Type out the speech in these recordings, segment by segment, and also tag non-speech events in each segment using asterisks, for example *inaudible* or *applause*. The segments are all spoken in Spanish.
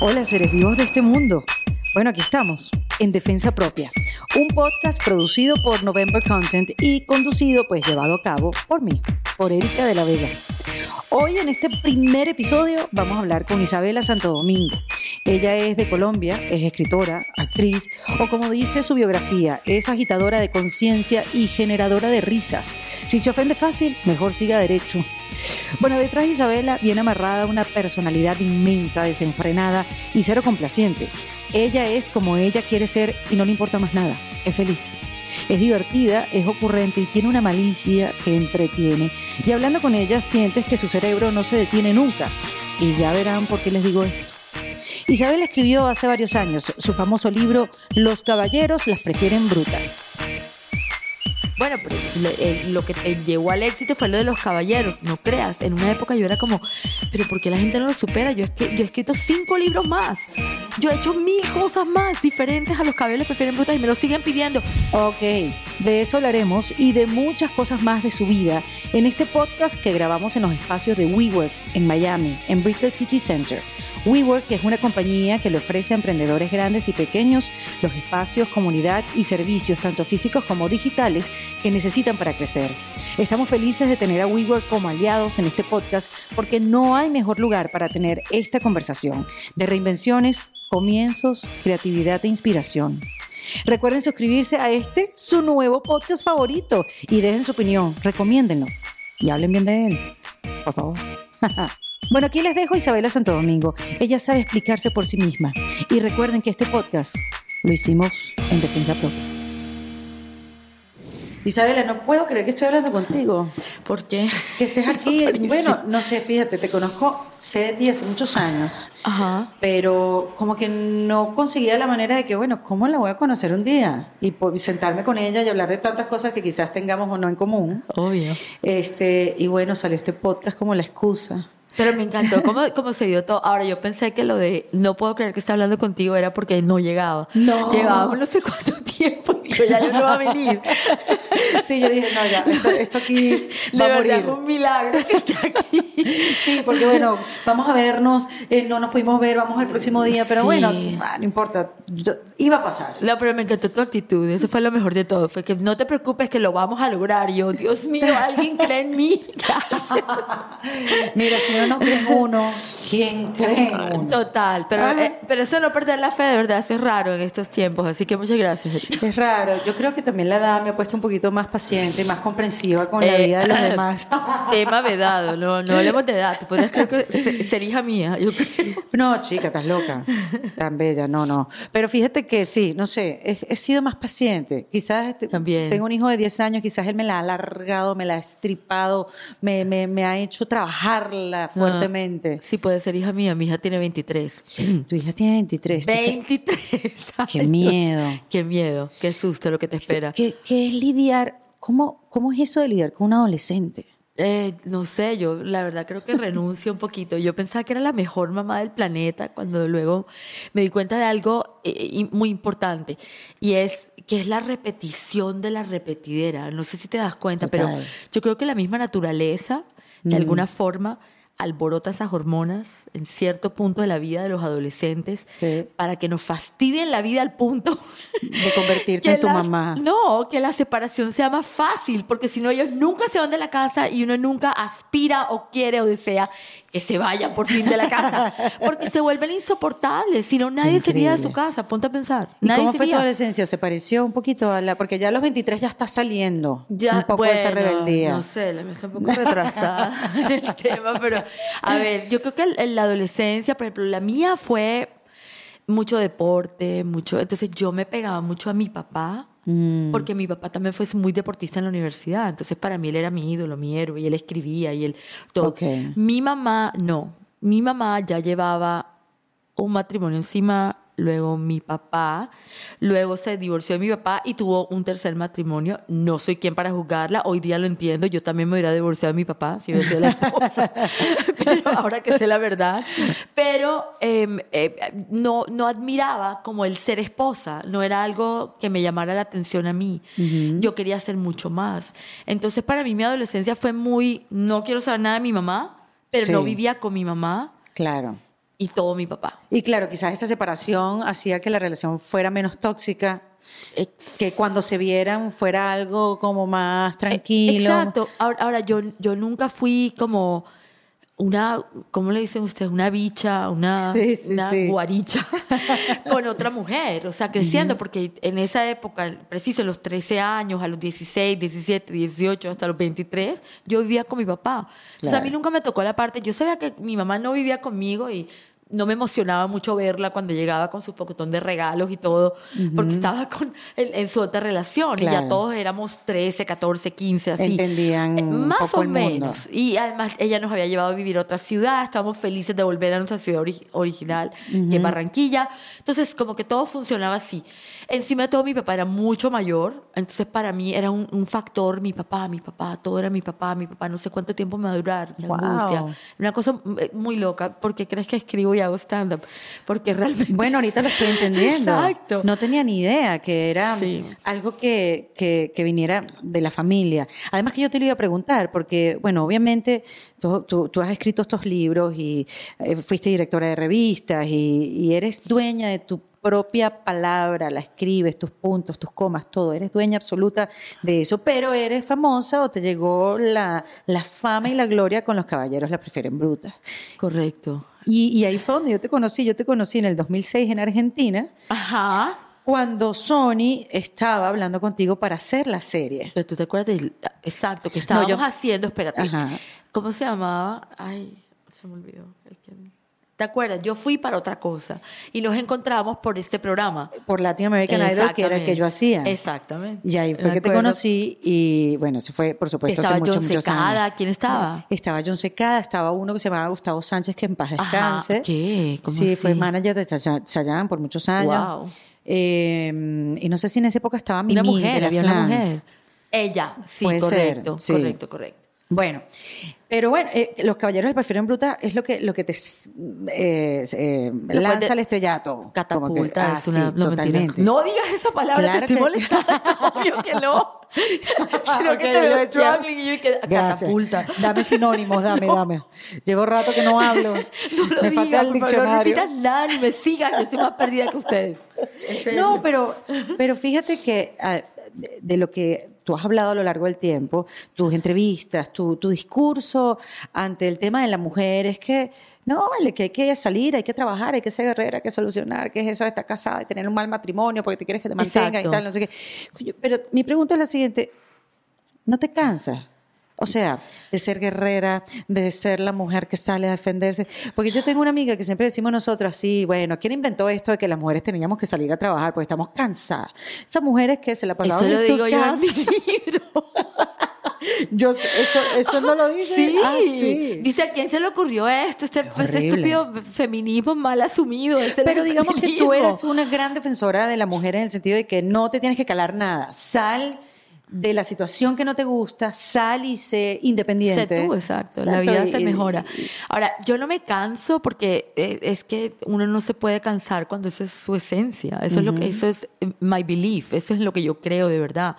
Hola, seres vivos de este mundo. Bueno, aquí estamos, en Defensa Propia, un podcast producido por November Content y conducido, pues llevado a cabo por mí, por Erika de la Vega. Hoy en este primer episodio vamos a hablar con Isabela Santo Domingo. Ella es de Colombia, es escritora, actriz o como dice su biografía, es agitadora de conciencia y generadora de risas. Si se ofende fácil, mejor siga derecho. Bueno, detrás de Isabela viene amarrada una personalidad inmensa, desenfrenada y cero complaciente. Ella es como ella quiere ser y no le importa más nada. Es feliz. Es divertida, es ocurrente y tiene una malicia que entretiene. Y hablando con ella sientes que su cerebro no se detiene nunca. Y ya verán por qué les digo esto. Isabel escribió hace varios años su famoso libro Los caballeros las prefieren brutas. Bueno, pero eh, lo que te llevó al éxito fue lo de los caballeros, no creas. En una época yo era como, pero ¿por qué la gente no lo supera? Yo, es que, yo he escrito cinco libros más. Yo he hecho mil cosas más diferentes a los caballeros prefieren brutas y me lo siguen pidiendo. Ok, de eso hablaremos y de muchas cosas más de su vida en este podcast que grabamos en los espacios de WeWork en Miami, en Brickell City Center. WeWork es una compañía que le ofrece a emprendedores grandes y pequeños los espacios, comunidad y servicios, tanto físicos como digitales, que necesitan para crecer. Estamos felices de tener a WeWork como aliados en este podcast porque no hay mejor lugar para tener esta conversación de reinvenciones, comienzos, creatividad e inspiración. Recuerden suscribirse a este, su nuevo podcast favorito, y dejen su opinión, recomiéndenlo y hablen bien de él, por favor. *laughs* Bueno, aquí les dejo a Isabela Santo Domingo. Ella sabe explicarse por sí misma. Y recuerden que este podcast lo hicimos en defensa propia. Isabela, no puedo creer que estoy hablando contigo. ¿Por qué? Que estés *laughs* aquí. bueno, no sé, fíjate, te conozco, sé de ti hace muchos años. Ajá. Pero como que no conseguía la manera de que, bueno, ¿cómo la voy a conocer un día? Y sentarme con ella y hablar de tantas cosas que quizás tengamos o no en común. Obvio. Este, y bueno, salió este podcast como la excusa. Pero me encantó cómo, cómo se dio todo. Ahora, yo pensé que lo de no puedo creer que esté hablando contigo era porque no llegaba. No. Llevábamos no sé cuánto tiempo *laughs* y yo ya no va a venir. Sí, yo dije, no, ya, esto, esto aquí *laughs* De va a verdad, morir. un milagro que esté aquí. *laughs* Sí, porque bueno, vamos a vernos, eh, no nos pudimos ver, vamos al próximo día, pero Sí. bueno, ah, no importa, yo- iba a pasar. No, pero me encantó tu actitud. Eso fue lo mejor de todo. Fue que no te preocupes que lo vamos a lograr. Yo, Dios mío, alguien cree en mí. Mira, si no cree en uno, ¿quién cree en uno? Total. Pero, Ajá. eh, pero eso no perder la fe, de verdad, eso es raro en estos tiempos. Así que muchas gracias. Es raro, yo creo que también la edad me ha puesto un poquito más paciente y más comprensiva con la Eh, vida de los *laughs* demás. Tema vedado. No, no hablemos de edad. Tú podrías creer que se- ser hija mía. Yo creo. No, chica, estás loca. Tan bella, no, no. Pero fíjate que sí, no sé, he, he sido más paciente. Quizás este- También. tengo un hijo de 10 años, quizás él me la ha alargado, me la ha estripado, me, me, me ha hecho trabajarla fuertemente. Sí, puede ser hija mía. Mi hija tiene 23. Tu hija tiene 23. tú sabes- 23 Qué miedo. Qué miedo. Qué susto lo que te espera. ¿Qué, qué es lidiar? ¿Cómo, ¿Cómo es eso de lidiar con un adolescente? Eh, no sé, yo la verdad creo que renuncio un poquito. Yo pensaba que era la mejor mamá del planeta cuando luego me di cuenta de algo eh, muy importante y es que es la repetición de la repetidera. No sé si te das cuenta, pero Total. yo creo que la misma naturaleza de alguna forma alborota esas hormonas en cierto punto de la vida de los adolescentes Sí. para que nos fastidien la vida al punto *laughs* De convertirte en tu la- mamá. No, que la separación sea más fácil, porque si no ellos nunca se van de la casa y uno nunca aspira o quiere o desea que se vayan por fin de la casa, *laughs* porque se vuelven insoportables, si no nadie sería de su casa, ponte a pensar. ¿Y nadie cómo fue tu sería. adolescencia? ¿Se pareció un poquito a la...? Porque ya a los 23 ya está saliendo Ya, un poco de esa bueno, rebeldía. No sé, la mía está un poco retrasada *laughs* el tema, pero a ver, yo creo que en la adolescencia, por ejemplo, la mía fue mucho deporte, mucho. Entonces yo me pegaba mucho a mi papá, Mm. porque mi papá también fue muy deportista en la universidad. Entonces para mí él era mi ídolo, mi héroe, y él escribía y él todo. Ok. Mi mamá, no. Mi mamá ya llevaba un matrimonio encima, luego mi papá, luego se divorció de mi papá y tuvo un tercer matrimonio. No soy quien para juzgarla, hoy día lo entiendo, yo también me hubiera divorciado de mi papá si hubiera sido la esposa, *laughs* pero ahora que sé la verdad. Pero eh, eh, no, no admiraba como el ser esposa, no era algo que me llamara la atención a mí. Yo quería hacer mucho más. Entonces para mí mi adolescencia fue muy, no quiero saber nada de mi mamá, pero Sí. no vivía con mi mamá. Claro. Y todo mi papá. Y claro, quizás esa separación hacía que la relación fuera menos tóxica, que cuando se vieran fuera algo como más tranquilo. Exacto. Ahora, ahora yo, yo nunca fui como una, ¿cómo le dicen ustedes? Una bicha, una, Sí, sí, una sí. guaricha *laughs* con otra mujer, o sea, creciendo, porque en esa época, preciso, a los 13 años, a los 16, 17, 18, hasta los 23, yo vivía con mi papá. Entonces a mí Claro. nunca me tocó la parte, yo sabía que mi mamá no vivía conmigo y no me emocionaba mucho verla cuando llegaba con su pocotón de regalos y todo, porque estaba con, en, en su otra relación y ya todos éramos 13, 14, 15, así. Entendían Eh, Más poco o el mundo. menos. Y además ella nos había llevado a vivir a otra ciudad, estábamos felices de volver a nuestra ciudad ori- original, que es Barranquilla. Entonces, como que todo funcionaba así. Encima de todo, mi papá era mucho mayor, entonces para mí era un, un factor, mi papá, mi papá, todo era mi papá, mi papá, no sé cuánto tiempo me va a durar, Wow. angustia. Una cosa eh, muy loca, porque crees que escribo y hago stand-up, porque realmente... Bueno, ahorita lo estoy *laughs* entendiendo. Exacto. No tenía ni idea que era Sí. algo que, que- que viniera de la familia. Además que yo te lo iba a preguntar, porque, bueno, obviamente tú, tú- tú has escrito estos libros y eh, fuiste directora de revistas y, y eres dueña de tu propia palabra, la escribes, tus puntos, tus comas, todo. Eres dueña absoluta de eso, pero eres famosa o te llegó la, la fama y la gloria con los caballeros la prefieren bruta. Correcto. Y, y ahí fue donde yo te conocí. Yo te conocí en el 2006 en Argentina, Ajá. cuando Sony estaba hablando contigo para hacer la serie. Pero tú te acuerdas. Exacto, que estábamos yo- haciendo, espérate. Ajá. ¿Cómo se llamaba? Ay, se me olvidó. ¿Te acuerdas? Yo fui para otra cosa y nos encontramos por este programa. Por Latin American Idol, que era el que yo hacía. Exactamente. Y ahí fue Me que te conocí y bueno, se fue, por supuesto, Estaba hace muchos, John muchos Secada. años. ¿Quién estaba? Estaba John Secada, estaba uno que se llamaba Gustavo Sánchez, que en paz Ajá, descanse. ¿qué? ¿Cómo sí, así? fue manager de Chaya- Chayanne por muchos años. Wow. Eh, y no sé si en esa época estaba Una mujer, de la había una Flans. mujer. Ella, sí, Puede ser, correcto, sí. correcto, correcto. Bueno, pero bueno, eh, los caballeros del prefieren bruta es lo que, lo que te eh, eh, lanza al estrellato. Como que- Catapulta ah, es una. sí, no, totalmente. no digas esa palabra, Claro te estoy molestando. *laughs* Obvio que no. *laughs* Sino Ok, que te yo veo struggling y yo que catapulta. Dame sinónimos, dame, dame. Llevo rato que no hablo. *laughs* No lo Me digas, falta el por favor, no diccionario. repitas nada ni me sigas, que soy más perdida que ustedes. En. No, pero, pero fíjate que ah, de, de lo que tú has hablado a lo largo del tiempo, tus entrevistas, tu, tu discurso ante el tema de la mujer es que no, vale, que hay que salir, hay que trabajar, hay que ser guerrera, hay que solucionar, que es eso de estar casada y tener un mal matrimonio porque te quieres que te mantengan Exacto. y tal, no sé qué. Pero mi pregunta es la siguiente, ¿no te cansas? O sea, de ser guerrera, de ser la mujer que sale a defenderse. Porque yo tengo una amiga que siempre decimos nosotros, sí, bueno, ¿quién inventó esto de que las mujeres teníamos que salir a trabajar? Porque estamos cansadas. Esas mujeres que se la pasaban Eso lo en su digo yo en casa. mi libro. Yo, eso, eso no lo dice. Sí. Ah, sí. Dice, ¿a quién se le ocurrió esto? Este, este horrible. estúpido feminismo mal asumido. Este Pero digamos que tú eres una gran defensora de la mujer en el sentido de que no te tienes que calar nada. Sal de la situación que no te gusta, sal y sé independiente. Sé tú, exacto. La Exacto, vida y- se y- mejora. Ahora, yo no me canso porque eh, es que uno no se puede cansar cuando esa es su esencia. Eso es lo que, eso es eh, my belief. Eso es lo que yo creo de verdad.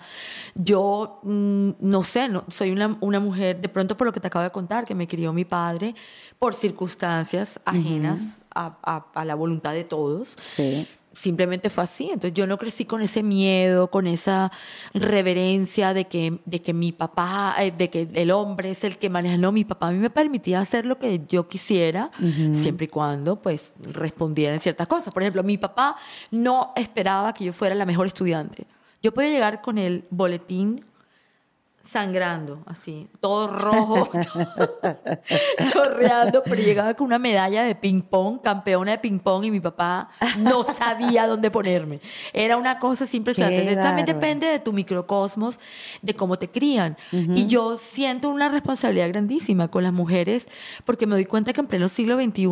Yo mm, no sé, no, soy una, una mujer, de pronto por lo que te acabo de contar, que me crió mi padre por circunstancias ajenas a, a- a la voluntad de todos Sí. Simplemente fue así. Entonces yo no crecí con ese miedo, con esa reverencia de que, de que mi papá, eh, de que el hombre es el que maneja. No, mi papá a mí me permitía hacer lo que yo quisiera, siempre y cuando pues respondiera en ciertas cosas. Por ejemplo, mi papá no esperaba que yo fuera la mejor estudiante. Yo podía llegar con el boletín sangrando, así, todo rojo, *laughs* chorreando, pero llegaba con una medalla de ping-pong, campeona de ping-pong, y mi papá no sabía dónde ponerme. Era una cosa así impresionante. También depende de tu microcosmos, de cómo te crían. Y yo siento una responsabilidad grandísima con las mujeres, porque me doy cuenta que en pleno siglo XXI,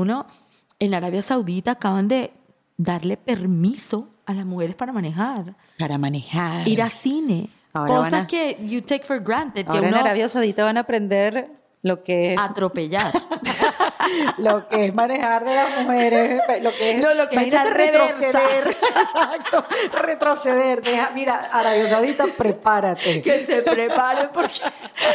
en Arabia Saudita, acaban de darle permiso a las mujeres para manejar, Para manejar. ir a cine. Ahora cosas a- que you take for granted, que Ahora en uno Arabia Saudita van a aprender lo que es atropellar. *laughs* lo que es manejar de las mujeres, lo que es, No, lo que es retroceder, *laughs* exacto, retroceder, deja, mira, Arabia Saudita, prepárate. Que se preparen porque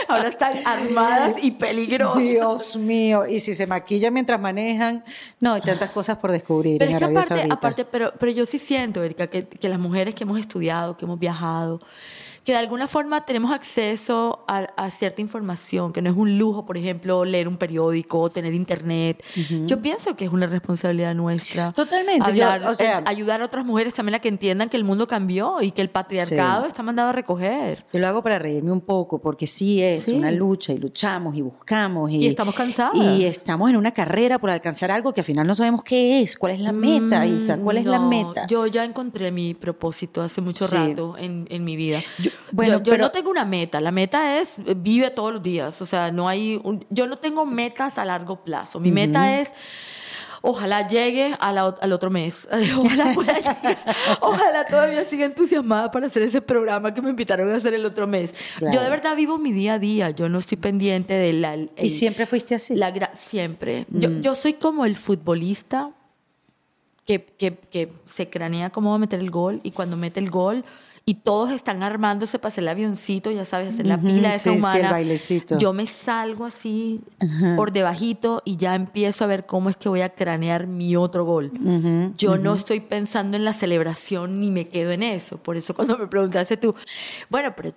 ahora están armadas y peligrosas. Dios mío, y si se maquillan mientras manejan, no, hay tantas cosas por descubrir Pero en es que Arabia aparte, Saudita. aparte pero, pero yo sí siento, Erika, que, que las mujeres que hemos estudiado, que hemos viajado, que de alguna forma tenemos acceso a, a cierta información, que no es un lujo, por ejemplo, leer un periódico, tener internet. Yo pienso que es una responsabilidad nuestra. Totalmente, yo, Hablar, o sea- ayudar a otras mujeres también a que entiendan que el mundo cambió y que el patriarcado Sí. está mandado a recoger. Yo lo hago para reírme un poco, porque sí es Sí. una lucha y luchamos y buscamos. Y, Y estamos cansadas. Y estamos en una carrera por alcanzar algo que al final no sabemos qué es, cuál es la meta, Mm, Isa, cuál es la meta. Yo ya encontré mi propósito hace mucho Sí. rato en, en mi vida. Yo, bueno, yo pero- no tengo una meta. La meta es eh, vive todos los días. O sea, no hay. un- yo no tengo metas a largo plazo. Mi meta es. Ojalá llegue a la al otro mes. *laughs* Ojalá pueda *laughs* llegar. Ojalá todavía siga entusiasmada para hacer ese programa que me invitaron a hacer el otro mes. Claro. Yo de verdad vivo mi día a día. Yo no estoy pendiente de la. el- y siempre fuiste así. la siempre. Yo, yo soy como el futbolista que, que, que se cranea cómo va a meter el gol y cuando mete el gol y todos están armándose para hacer el avioncito, ya sabes, hacer la pila esa sí, sí, el humana. bailecito. Yo me salgo así por debajito y ya empiezo a ver cómo es que voy a cranear mi otro gol. Ujú, Yo no estoy pensando en la celebración ni me quedo en eso. Por eso cuando me preguntaste tú, bueno, pero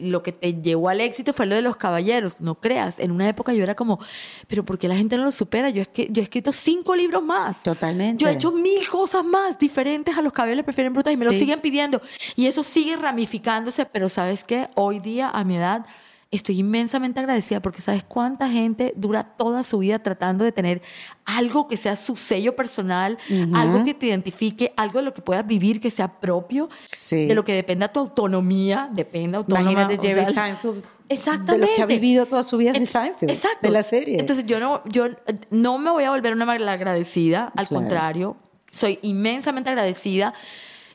lo que te llevó al éxito fue lo de los caballeros, no creas. En una época yo era como, pero ¿por qué la gente no lo supera? Yo, es que, yo he escrito cinco libros más. Totalmente. Yo he hecho mil cosas más diferentes a los caballeros le prefieren brutas y me lo Sí. siguen pidiendo. Y eso sigue ramificándose, pero ¿sabes qué? Hoy día, a mi edad, estoy inmensamente agradecida porque ¿sabes cuánta gente dura toda su vida tratando de tener algo que sea su sello personal, algo que te identifique, algo de lo que puedas vivir que sea propio, Sí. de lo que dependa tu autonomía, dependa autónoma. Imagínate o Jerry sea, Seinfeld. Exactamente. De los que ha vivido toda su vida Ent- Seinfeld. Exacto. De la serie. Entonces yo no, yo no me voy a volver una malagradecida, al Claro. contrario, soy inmensamente agradecida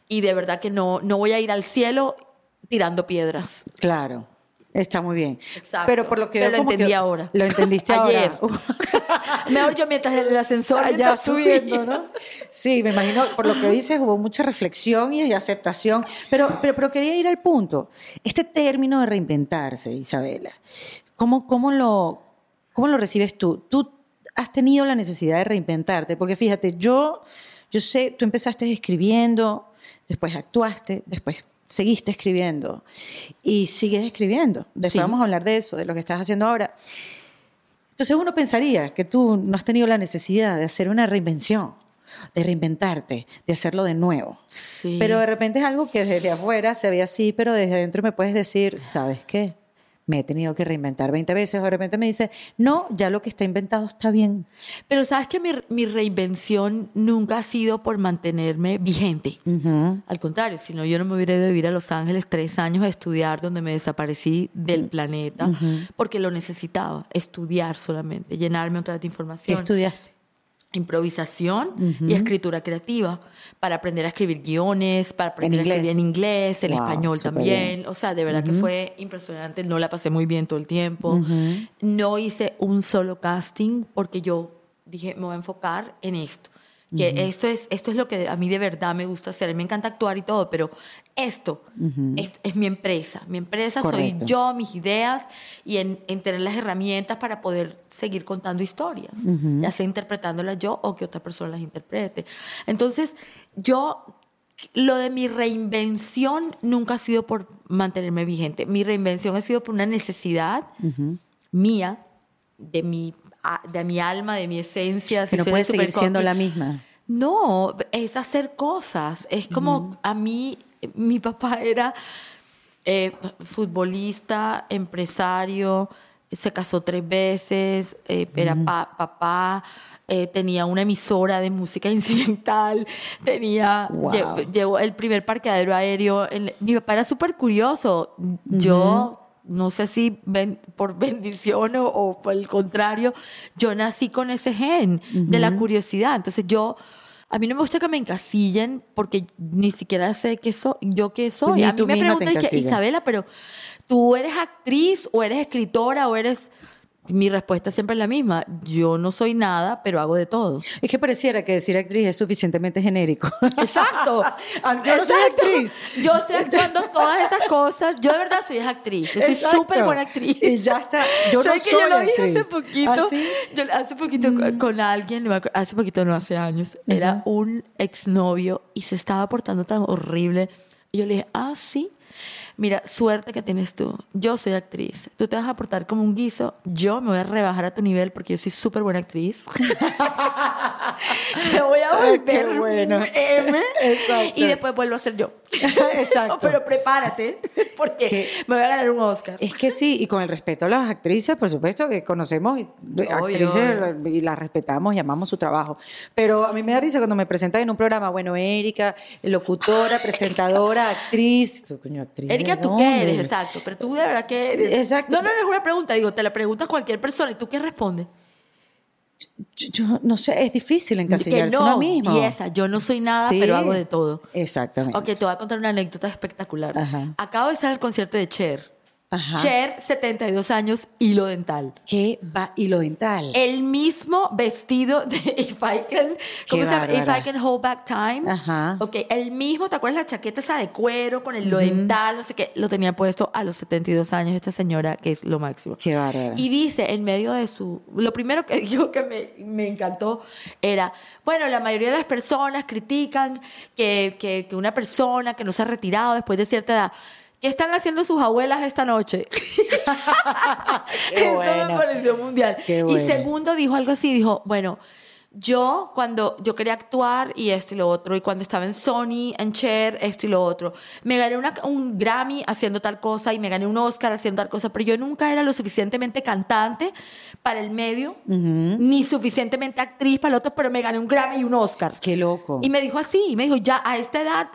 y de verdad que no, no voy a ir al cielo tirando piedras. Claro. Está muy bien. Exacto. Pero por lo que Pero veo lo entendí ahora. Lo entendiste *laughs* Ayer. ahora. *laughs* Mejor yo mientras el ascensor ya mientras subiendo. ¿no? Sí, me imagino, por lo que dices, hubo mucha reflexión y aceptación. Pero, pero, pero quería ir al punto. Este término de reinventarse, Isabela, ¿cómo, cómo, lo, ¿cómo lo recibes tú? Tú has tenido la necesidad de reinventarte, porque fíjate, yo, yo sé, tú empezaste escribiendo, después actuaste, después seguiste escribiendo y sigues escribiendo. Después Sí. vamos a hablar de eso, de lo que estás haciendo ahora. Entonces uno pensaría que tú no has tenido la necesidad de hacer una reinvención, de reinventarte, de hacerlo de nuevo. Sí. Pero de repente es algo que desde afuera se ve así, pero desde adentro me puedes decir, ¿sabes qué? Me he tenido que reinventar 20 veces. De repente me dice, no, ya lo que está inventado está bien. Pero sabes que mi, mi reinvención nunca ha sido por mantenerme vigente. Al contrario, si no, yo no me hubiera ido a vivir a Los Ángeles tres años a estudiar donde me desaparecí del planeta porque lo necesitaba, estudiar solamente, llenarme otra vez de ¿Qué información. estudiaste? Improvisación y escritura creativa para aprender a escribir guiones, para aprender a escribir en inglés, en Wow, español también. bien. O sea, de verdad que fue impresionante. No la pasé muy bien todo el tiempo. No hice un solo casting porque yo dije, me voy a enfocar en esto. Que esto, es, esto es lo que a mí de verdad me gusta hacer. Me encanta actuar y todo, pero esto es, es mi empresa. Mi empresa Correcto. soy yo, mis ideas y en, en tener las herramientas para poder seguir contando historias, ya sea interpretándolas yo o que otra persona las interprete. Entonces, yo, lo de mi reinvención nunca ha sido por mantenerme vigente. Mi reinvención ha sido por una necesidad mía, de mi, de mi alma, de mi esencia. Si no suena puede seguir siendo la misma. No, es hacer cosas. Es como a mí, mi papá era eh, futbolista, empresario, se casó tres veces, eh, era pa- papá, eh, tenía una emisora de música *laughs* incidental, tenía, Wow. lle- llevó el primer parqueadero aéreo. mi papá era súper curioso. Yo no sé si ven- por *laughs* bendición o, o por el contrario, yo nací con ese gen de la curiosidad. Entonces yo, a mí no me gusta que me encasillen porque ni siquiera sé qué soy, yo qué soy. Ni a mí me preguntan, y. Isabela, pero tú eres actriz o eres escritora o eres... mi respuesta siempre es la misma. Yo no soy nada, pero hago de todo. Es que pareciera que decir actriz es suficientemente genérico. Exacto. *laughs* Yo no soy actriz. Yo estoy actuando todas esas cosas. Yo de verdad soy actriz. Yo soy súper buena actriz. Y ya está. Yo no ¿Sabes que soy yo lo dije actriz. hace poquito? ¿Ah, sí? Yo hace poquito con- con alguien, hace poquito, no hace años, era un exnovio y se estaba portando tan horrible. Y yo le dije, ah, sí. Mira, suerte que tienes tú. Yo soy actriz. Tú te vas a portar como un guiso. Yo me voy a rebajar a tu nivel porque yo soy súper buena actriz. *laughs* te voy a Ay, volver qué bueno. M Exacto. y después vuelvo a ser yo. *laughs* Exacto. *laughs* Pero prepárate porque Que- me voy a ganar un Oscar. Es que sí, y con el respeto a las actrices, por supuesto que conocemos y- actrices y las respetamos y amamos su trabajo. Pero a mí me da risa cuando me presentan en un programa, bueno, Erika, locutora, presentadora, actriz. Coño, actriz. Erika, ¿de ¿tú qué eres? Exacto. Pero tú de verdad qué eres. Exacto. No, no, no es una pregunta. Digo, te la preguntas cualquier persona y tú qué respondes. Yo, yo no sé, es difícil que encasillarse no. uno mismo. Y esa, yo no soy nada, Sí. pero hago de todo. Exactamente. Ok, te voy a contar una anécdota espectacular. Ajá. Acabo de estar al concierto de Cher. Ajá. Cher, 72 años, hilo dental. ¿Qué va? Hilo dental. El mismo vestido de *laughs* If I Can, ¿cómo se llama? If. I Can Hold Back Time. Ajá. Ok, el mismo, ¿te acuerdas la chaqueta esa de cuero con el hilo dental? No sé qué, lo tenía puesto a los 72 años esta señora, que es lo máximo. Qué bárbara. Y dice en medio de su... Lo primero que *laughs* dijo que me, me encantó era, bueno, la mayoría de las personas critican que, que, que una persona que no se ha retirado después de cierta edad, ¿qué están haciendo sus abuelas esta noche? *laughs* *laughs* Eso me bueno. pareció mundial. Qué Y bueno. segundo dijo algo así, dijo, bueno... Yo, cuando yo quería actuar y esto y lo otro, y cuando estaba en Sony, en Cher, esto y lo otro, me gané una- un Grammy haciendo tal cosa y me gané un Oscar haciendo tal cosa, pero yo nunca era lo suficientemente cantante para el medio, ni suficientemente actriz para el otro, pero me gané un Grammy y un Oscar. Qué loco. Y me dijo así, me dijo, ya a esta edad,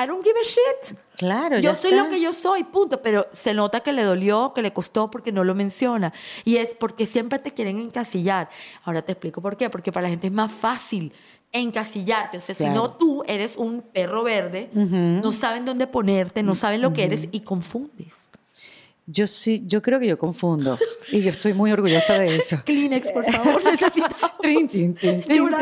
I don't give a shit. Claro, Yo ya soy está. lo que yo soy, punto. Pero se nota que le dolió, que le costó porque no lo menciona. Y es porque siempre te quieren encasillar. Ahora te explico por qué. Porque para la gente es más fácil encasillarte. O sea, si no tú eres un perro verde, no saben dónde ponerte, no saben lo que eres y confundes. Yo sí, yo creo que yo confundo. Y yo estoy muy orgullosa de eso. *laughs* Kleenex, por favor. *laughs* Trin, da.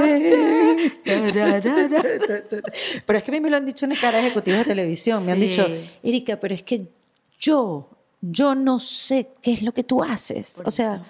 Pero es que a mí me lo han dicho en cara ejecutivos de televisión. Me han dicho, Erika, pero es que yo, yo no sé qué es lo que tú haces. Por o sea, eso.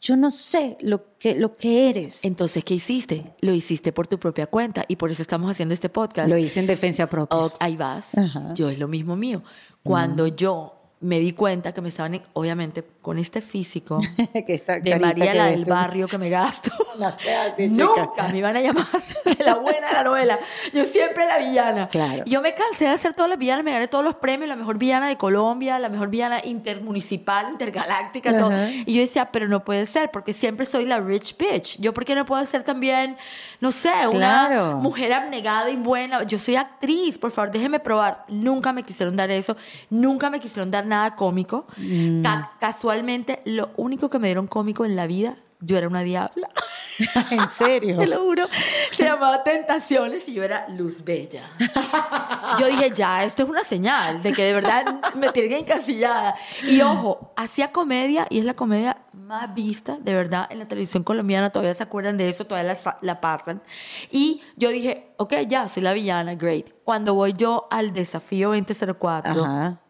yo no sé lo que, lo que eres. Entonces, ¿qué hiciste? Lo hiciste por tu propia cuenta y por eso estamos haciendo este podcast. Lo hice en defensa propia. Oh, ahí vas. Ajá. Yo es lo mismo mío. Cuando yo me di cuenta que me estaban, obviamente, con este físico *laughs* que de María la del tú. barrio que me gasto. *laughs* No chica. Nunca me iban a llamar *laughs* la buena de la novela. Yo siempre la villana. Claro. Yo me cansé de hacer todas las villanas, me gané todos los premios, la mejor villana de Colombia, la mejor villana intermunicipal, intergaláctica, todo. Ajá. Y yo decía, pero no puede ser, porque siempre soy la rich bitch. Yo, ¿por qué no puedo ser también, no sé, una mujer abnegada y buena? Yo soy actriz, por favor, déjeme probar. Nunca me quisieron dar eso, nunca me quisieron dar nada cómico. Mm. Ca- casualmente, lo único que me dieron cómico en la vida, yo era una diabla. *laughs* en serio. *laughs* Te lo juro. Se llamaba Tentaciones y yo era Luz Bella. Yo dije, ya, esto es una señal de que de verdad me tienen encasillada. Y ojo, hacía comedia y es la comedia más vista, de verdad, en la televisión colombiana. Todavía se acuerdan de eso, todavía la, la pasan. Y yo dije, ok, ya, soy la villana, great. Cuando voy yo al desafío 2004, Ajá.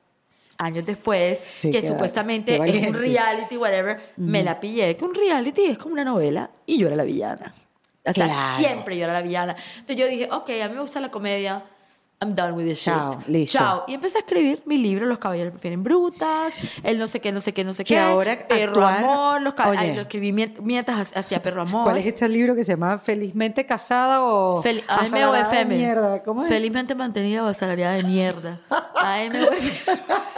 Años después, Sí, que qué- supuestamente qué es un reality, whatever, me la pillé, que un reality es como una novela y yo era la villana. O sea, Claro. siempre yo era la villana. Entonces yo dije, ok, a mí me gusta la comedia, I'm done with this Chao, shit. listo. Chao. Y empecé a escribir mi libro, Los caballeros prefieren brutas, el no sé qué, no sé qué, no sé Que qué. ahora Perro actuar- amor, los cab- Oye. ay, lo escribí mient- mientras hacía Perro amor. ¿Cuál es este libro que se llama Felizmente casada o Fel- AM o asalariada de FM. mierda? ¿Cómo es? Felizmente mantenida o asalariada de mierda. AM o FM. *laughs*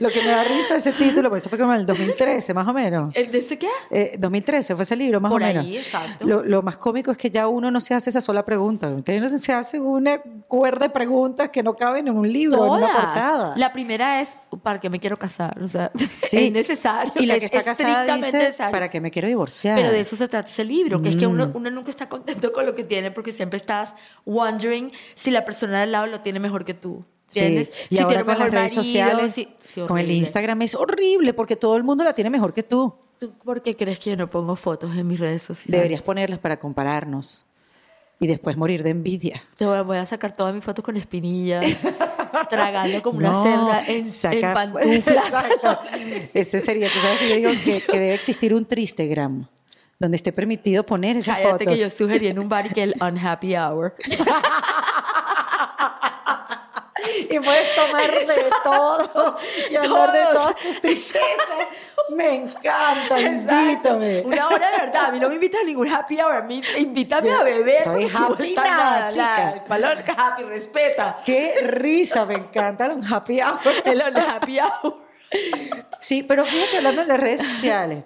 Lo que me da risa ese título, porque eso fue como en el 2013, más o menos. ¿El de ese qué? Eh, 2013 fue ese libro, más Por o menos. ahí, exacto. Lo, lo más cómico es que ya uno no se hace esa sola pregunta. Usted no se hace una cuerda de preguntas que no caben en un libro, en una portada. La primera es, ¿para qué me quiero casar? O sea, *laughs* Sí. es necesario. Y la es que está casada dice, necesario. ¿para qué me quiero divorciar? Pero de eso se trata ese libro, que es que Mm. uno, uno nunca está contento con lo que tiene porque siempre estás wondering si la persona del lado lo tiene mejor que tú. Sí, ¿Entiendes? Y Si ahora con las redes marido, sociales, sí- sí, con el. Instagram es horrible porque todo el mundo la tiene mejor que tú. ¿Tú por qué crees que yo no pongo fotos en mis redes sociales? Deberías ponerlas para compararnos y después morir de envidia. Te voy a, sacar todas mis fotos con espinillas, *laughs* tragando como una No, cerda en, saca- en pantuflas. Exacto. Ese sería, tú sabes que yo digo que, que debe existir un tristegram donde esté permitido poner esas Cállate fotos. que yo sugerí en un bar y que el unhappy hour. *laughs* *laughs* y puedes tomar de todo y hablar de todas tus tristezas. Me encanta, invítame. Una hora de verdad. A mí no me invitas a ningún happy hour. A mí, invítame Yo a beber. estoy porque happy nada, chica. El valor happy, respeta. Qué risa, me encanta un happy hour. *laughs* El unhappy hour. Sí, pero fíjate, hablando de las redes sociales,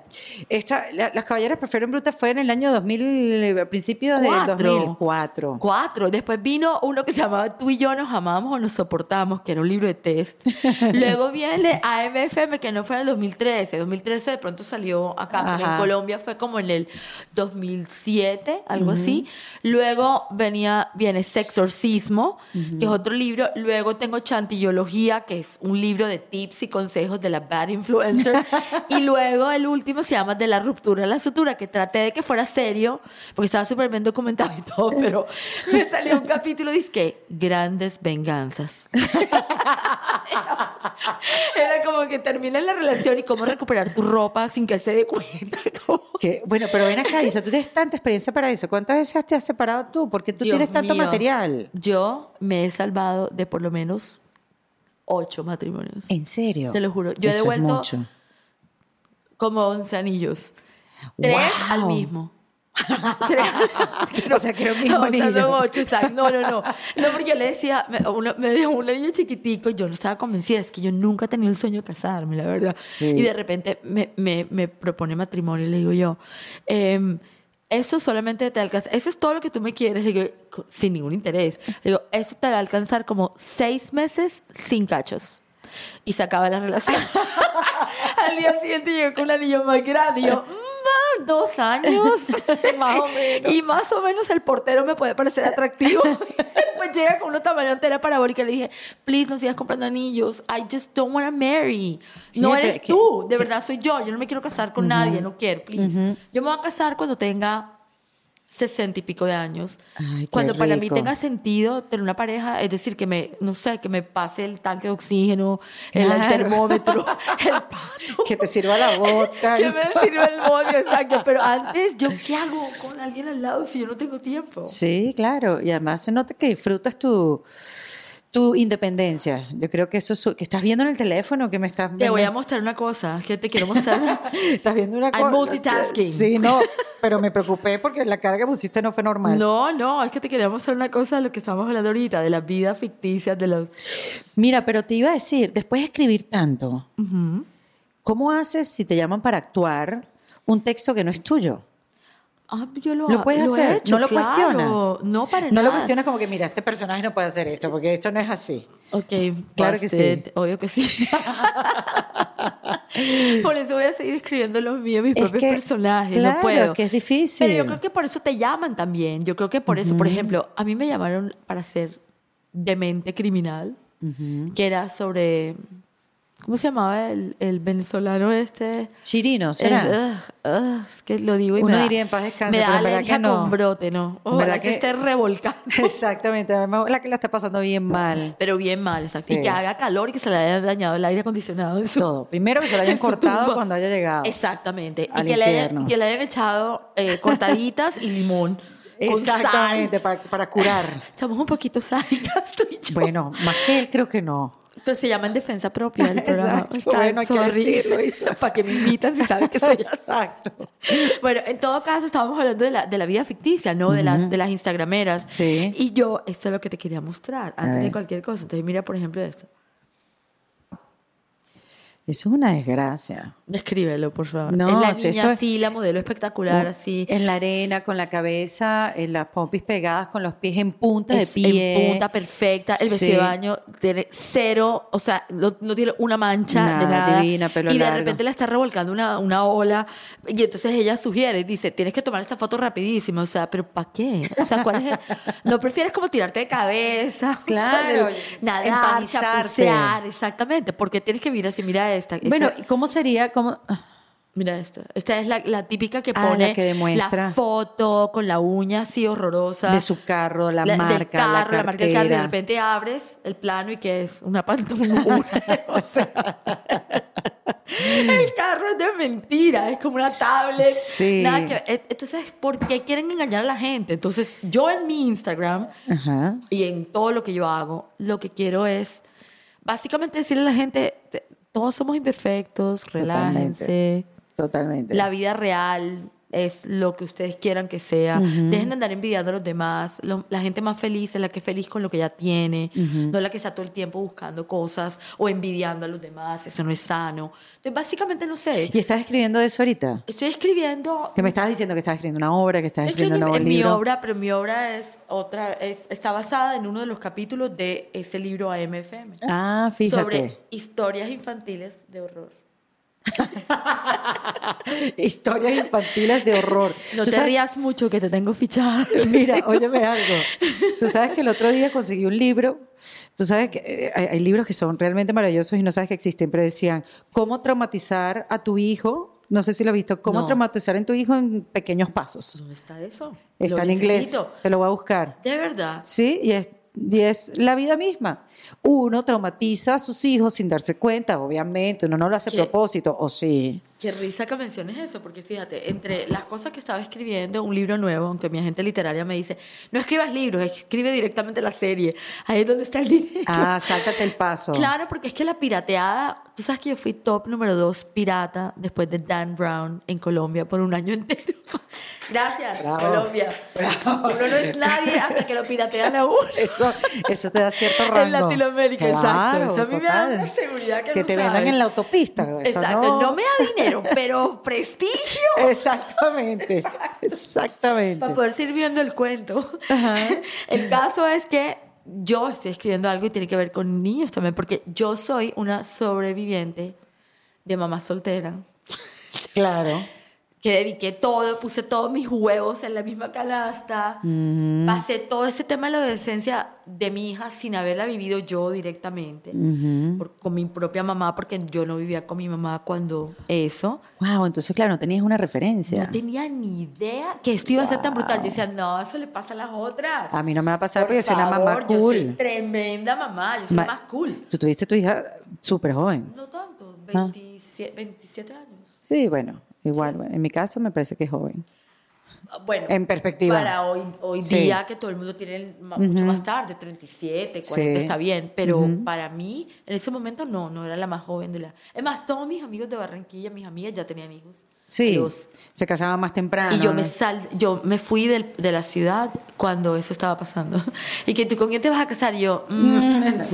esta, la- Las Caballeras Prefieren Brutas fue en el año 2000, a principios del Cuatro. 2004. Cuatro. Después vino uno que se llamaba Tú y yo nos amamos o nos soportamos, que era un libro de test. *laughs* Luego viene AMFM, que no fue en el 2013. 2013 de pronto salió acá, pero en. Colombia fue como en el 2007, algo así. Luego venía, viene Sexorcismo, que es otro libro. Luego tengo Chantillología, que es un libro de tips y consejos de la bad influencer. *laughs* y luego el último se llama De la ruptura a la sutura, que traté de que fuera serio, porque estaba súper bien documentado y todo, pero *laughs* me salió un capítulo, dice que grandes venganzas. *laughs* Era como que termina la relación y cómo recuperar tu ropa sin que él se dé cuenta. como- Que- bueno, pero ven acá, Isa, tú tienes tanta experiencia para eso. ¿Cuántas veces te has separado tú? Porque tú Dios tienes tanto mío. material. Yo me he salvado de por lo menos ocho matrimonios. ¿En serio? Te lo juro. Yo he Eso devuelto como 11 anillos. Tres Wow. al mismo. Tres. *laughs* O sea, que era un mismo No, o sea, anillo. son ocho, exacto. No, no, no. No, porque yo le decía, me, uno- me dijo un niño chiquitico y yo no estaba convencida. Es que yo nunca he tenido el sueño de casarme, la verdad. Sí. Y de repente me, me, me propone matrimonio y le digo yo, em, eso solamente te alcanza. Eso es todo lo que tú me quieres. Le digo, sin ningún interés. Le digo, eso te va a alcanzar como seis meses sin cachos. Y se acaba la relación. *laughs* Al día siguiente llegué con un anillo más grande. Y yo, "Mm, va, dos años. *laughs* Más o menos. Y más o menos el portero me puede parecer atractivo. *laughs* pues llega con una tamaño entera parabólica y le dije, please, no sigas comprando anillos. I just don't want to marry. No Sí, eres que- tú, de verdad soy yo. Yo no me quiero casar con nadie, no quiero, please. Yo me voy a casar cuando tenga sesenta y pico de años. Ay, cuando para mí tenga sentido tener una pareja, es decir, que me, no sé, que me pase el tanque de oxígeno, el, Claro. termómetro, *laughs* el pato. Que te sirva la vodka. *laughs* Que me sirva el bote, exacto. Pero antes, ¿yo qué hago con alguien al lado si yo no tengo tiempo? Sí, claro. Y además se nota que disfrutas tu, tu independencia. Yo creo que eso es su- que estás viendo en el teléfono, que me estás Te voy a mostrar una cosa que te quiero mostrar. *laughs* Estás viendo una cosa. multitasking. Sí, no, pero me preocupé porque la cara que pusiste no fue normal. No, no, es que te quería mostrar una cosa de lo que estamos hablando ahorita, de las vidas ficticias, de los... Mira, pero te iba a decir, después de escribir tanto, ¿cómo haces si te llaman para actuar un texto que no es tuyo? Ah, yo lo, ¿Lo puedes he hacer? hecho, ¿No lo claro. cuestionas? No para No nada. lo cuestionas como que, mira, este personaje no puede hacer esto, porque esto no es así. Ok, Claro que sí. Obvio que sí. *laughs* por eso voy a seguir escribiendo los míos, mis Es propios que, personajes. claro, no puedo. que es difícil. Pero yo creo que por eso te llaman también. Yo creo que por eso, por ejemplo, a mí me llamaron para ser demente criminal, que era sobre. ¿Cómo se llamaba el, el venezolano este? Chirino, Es, ¿será? ugh, ugh, es que lo digo y Uno me da, diría en paz descanse, me da pero alergia que no. con brote, ¿no? Oh, verdad que, que- esté revolcando. *laughs* Exactamente, la que la está pasando bien mal. Pero bien mal, exacto. Sí. Y que haga calor y que se le haya dañado el aire acondicionado en su Todo. Primero que se lo hayan *laughs* cortado cuando haya llegado. Exactamente. Al y que le, hayan, que le hayan echado eh, cortaditas y limón. Exactamente, para, para curar. *laughs* Estamos un poquito sádicas tú y yo. Bueno, más que él creo que no. Entonces se llama en defensa propia el *laughs* programa. Exacto. Bueno, hay que decirlo, Isa. *laughs* Para que me invitan si saben que soy. Exacto. Bueno, en todo caso, estábamos hablando de la, de la vida ficticia, ¿no? de, la- de las instagrameras. Sí. Y yo, esto es lo que te quería mostrar, antes de cualquier cosa. Entonces, mira, por ejemplo, esto. Eso es una desgracia. Escríbelo, por favor. No, es la si niña así, la modelo espectacular, así. En la arena, con la cabeza, en las pompis pegadas, con los pies en punta Es de pie. en punta perfecta, el vestido Sí. de baño tiene cero, o sea, no, no tiene una mancha de Nada, nada. divina, pelo y de largo. repente la está revolcando una, una ola y entonces ella sugiere, dice, tienes que tomar esta foto rapidísima, o sea, pero ¿para qué? O sea, ¿cuál es el- ¿No prefieres como tirarte de cabeza? *laughs* O sea, Claro, nadar, exactamente, porque tienes que mirar así, mira esta, esta- Bueno, ¿y ¿cómo sería? ¿Cómo? Mira esta. Esta es la, la típica que Ah, la pone que demuestra. la foto con la uña así horrorosa. De su carro, la, del marca, carro, la marca del carro, y de cartera. repente abres el plano y que es una pantalla. *laughs* o sea, *laughs* el carro es de mentira, es como una tablet. Sí. Nada que- entonces, ¿por qué quieren engañar a la gente? Entonces, yo en mi Instagram Ajá. y en todo lo que yo hago, lo que quiero es básicamente decirle a la gente, te- todos somos imperfectos, Totalmente. relájense. Totalmente. La vida real es lo que ustedes quieran que sea. Dejen de andar envidiando a los demás. Lo- la gente más feliz es la que es feliz con lo que ya tiene, no la que está todo el tiempo buscando cosas o envidiando a los demás. Eso no es sano. Entonces, básicamente, no sé. ¿Y estás escribiendo eso ahorita? Estoy escribiendo. Que me estabas diciendo que estabas escribiendo una obra, que Estoy escribiendo un escribiendo nuevo en mi obra, pero mi obra es otra, es- está basada en uno de los capítulos de ese libro AMFM. Ah, fíjate. Sobre historias infantiles de horror. *laughs* Historias infantiles de horror. No ¿Tú te sabes- rías mucho que te tengo fichada. *laughs* Mira, óyeme *laughs* algo. Tú sabes que el otro día conseguí un libro. Tú sabes que eh, hay, hay libros que son realmente maravillosos y no sabes que existen, pero decían, ¿cómo traumatizar a tu hijo? No sé si lo has visto. ¿Cómo No. traumatizar en tu hijo en pequeños pasos? ¿Dónde está eso? Está Lo en inglés. Te lo voy a buscar. De verdad. Sí, y es, y es la vida misma. Uno traumatiza a sus hijos sin darse cuenta, obviamente. Uno no lo hace a propósito, o sí. Qué risa que menciones eso, porque fíjate, entre las cosas que estaba escribiendo, un libro nuevo, aunque mi agente literaria me dice, no escribas libros, escribe directamente la serie. Ahí es donde está el dinero. Ah, sáltate el paso. Claro, porque es que la pirateada, tú sabes que yo fui top número dos pirata después de Dan Brown en Colombia por un año *laughs* entero. Gracias, Bravo. Colombia. Uno no es nadie hasta que lo piratean a uno. Eso, eso te da cierto rango. En Latinoamérica, Claro, exacto. Eso a mí me da total. una seguridad que, Que no te vendan sabes. en la autopista. eso Exacto, no... me da dinero, pero prestigio Exactamente, exactamente. para poder seguir viendo el cuento. *laughs* El caso es que yo estoy escribiendo algo y tiene que ver con niños también, porque yo soy una sobreviviente de mamá soltera, Claro. Que dediqué todo, puse todos mis huevos en la misma canasta, pasé todo ese tema de la adolescencia de mi hija sin haberla vivido yo directamente, por- con mi propia mamá, porque yo no vivía con mi mamá cuando eso. Wow, entonces, claro, no tenías una referencia. No tenía ni idea que esto iba a ser tan brutal. Yo decía, no, eso le pasa a las otras. A mí no me va a pasar Por porque soy una mamá favor, Yo soy cool. tremenda mamá, yo soy Ma- más cool. Tú tuviste tu hija súper joven. No tanto, Ah. 27, 27 años. Sí, bueno, igual. bueno, en mi caso me parece que es joven. Ah, Bueno, En perspectiva. para hoy, hoy Sí. día que todo el mundo tiene ma- mucho más tarde, 37, 40 Sí. está bien, pero para mí en ese momento no, no era la más joven de la... Es más, todos mis amigos de Barranquilla, mis amigas ya tenían hijos. Sí, se casaba más temprano. Y yo me ¿no? sal, yo me fui del- de la ciudad cuando eso estaba pasando. *laughs* Y que tú con quién te vas a casar Y yo, mm,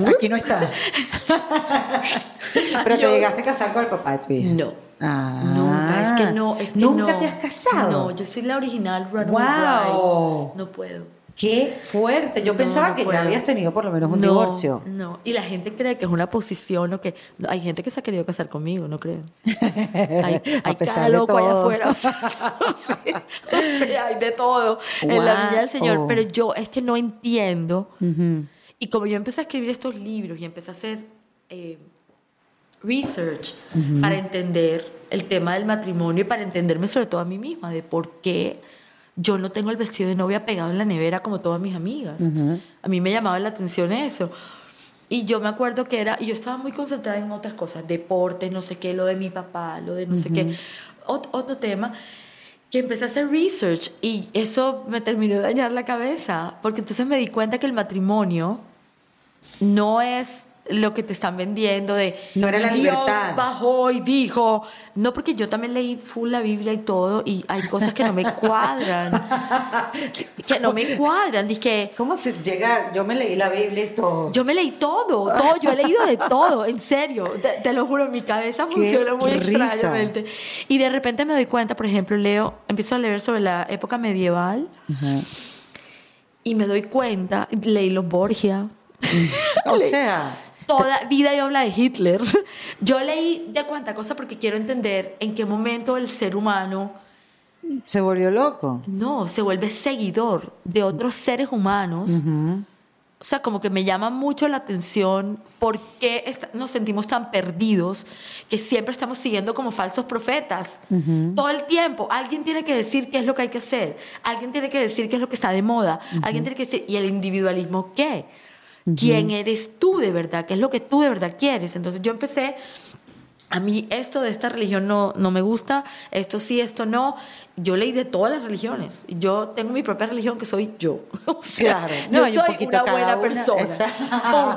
Mm, Aquí no está. *laughs* Pero te llegaste a casar con el papá de tu hija. no. Ah. Nunca, es que no, es que ¿Nunca no. te has casado? No, yo soy la original Runaway Wow. Bride. No puedo. Qué fuerte. Yo No, pensaba no que puedo. ya habías tenido por lo menos un no, divorcio. No, y la gente cree que es una posición o que hay gente que se ha querido casar conmigo, no creen. *laughs* Hay, A hay pesar cada de loco allá todo. afuera. O sea, o hay de todo en la viña del Señor, Wow. pero yo es que no entiendo. Ujú. Y como yo empecé a escribir estos libros y empecé a hacer eh, research para entender el tema del matrimonio y para entenderme sobre todo a mí misma, de por qué yo no tengo el vestido de novia pegado en la nevera como todas mis amigas. A mí me llamaba la atención eso. Y yo me acuerdo que era, y yo estaba muy concentrada en otras cosas, deportes, no sé qué, lo de mi papá, lo de no sé qué, Ot- otro tema, que empecé a hacer research y eso me terminó de dañar la cabeza, porque entonces me di cuenta que el matrimonio no es lo que te están vendiendo de No era la Dios libertad. bajó y dijo. No, porque yo también leí full la Biblia y todo, y hay cosas que no me cuadran. que, no me cuadran. Dije, ¿Cómo se llega? Yo me leí la Biblia y todo. yo me leí todo, todo, yo he leído de todo, en serio, te, te lo juro, mi cabeza Qué funciona muy risa. extrañamente. Y de repente me doy cuenta, por ejemplo, leo, empiezo a leer sobre la época medieval y me doy cuenta, leí los Borgia. *laughs* O Leí sea, Toda vida y habla de Hitler. *laughs* Yo leí de cuánta cosa porque quiero entender en qué momento el ser humano se volvió loco. no se vuelve seguidor de otros seres humanos. O sea, como que me llama mucho la atención por qué nos sentimos tan perdidos que siempre estamos siguiendo como falsos profetas. Todo el tiempo. Alguien tiene que decir qué es lo que hay que hacer. Alguien tiene que decir qué es lo que está de moda. Alguien tiene que decir, ¿y el individualismo qué? ¿Quién eres tú de verdad? ¿Qué es lo que tú de verdad quieres? Entonces yo empecé a mí esto de esta religión no, no me gusta, esto sí, esto no. Yo leí de todas las religiones. Yo tengo mi propia religión que soy yo. *laughs* O sea, Claro. yo No, y un soy una buena una. persona.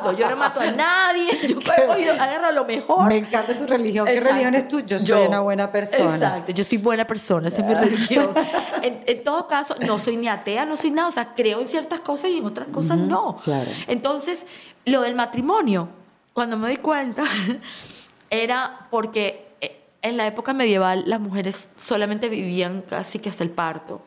Punto. Yo no mato a nadie. *laughs* Yo cojo, agarro lo mejor. Me encanta tu religión. ¿Qué Exacto. religión es tú? Yo soy una buena persona. Exacto, yo soy buena persona, esa es mi *laughs* religión. En, en todo caso, no soy ni atea, no soy nada, o sea, creo en ciertas cosas y en otras cosas no. claro. Entonces, lo del matrimonio, cuando me doy cuenta, era porque eh, en la época medieval las mujeres solamente vivían casi que hasta el parto.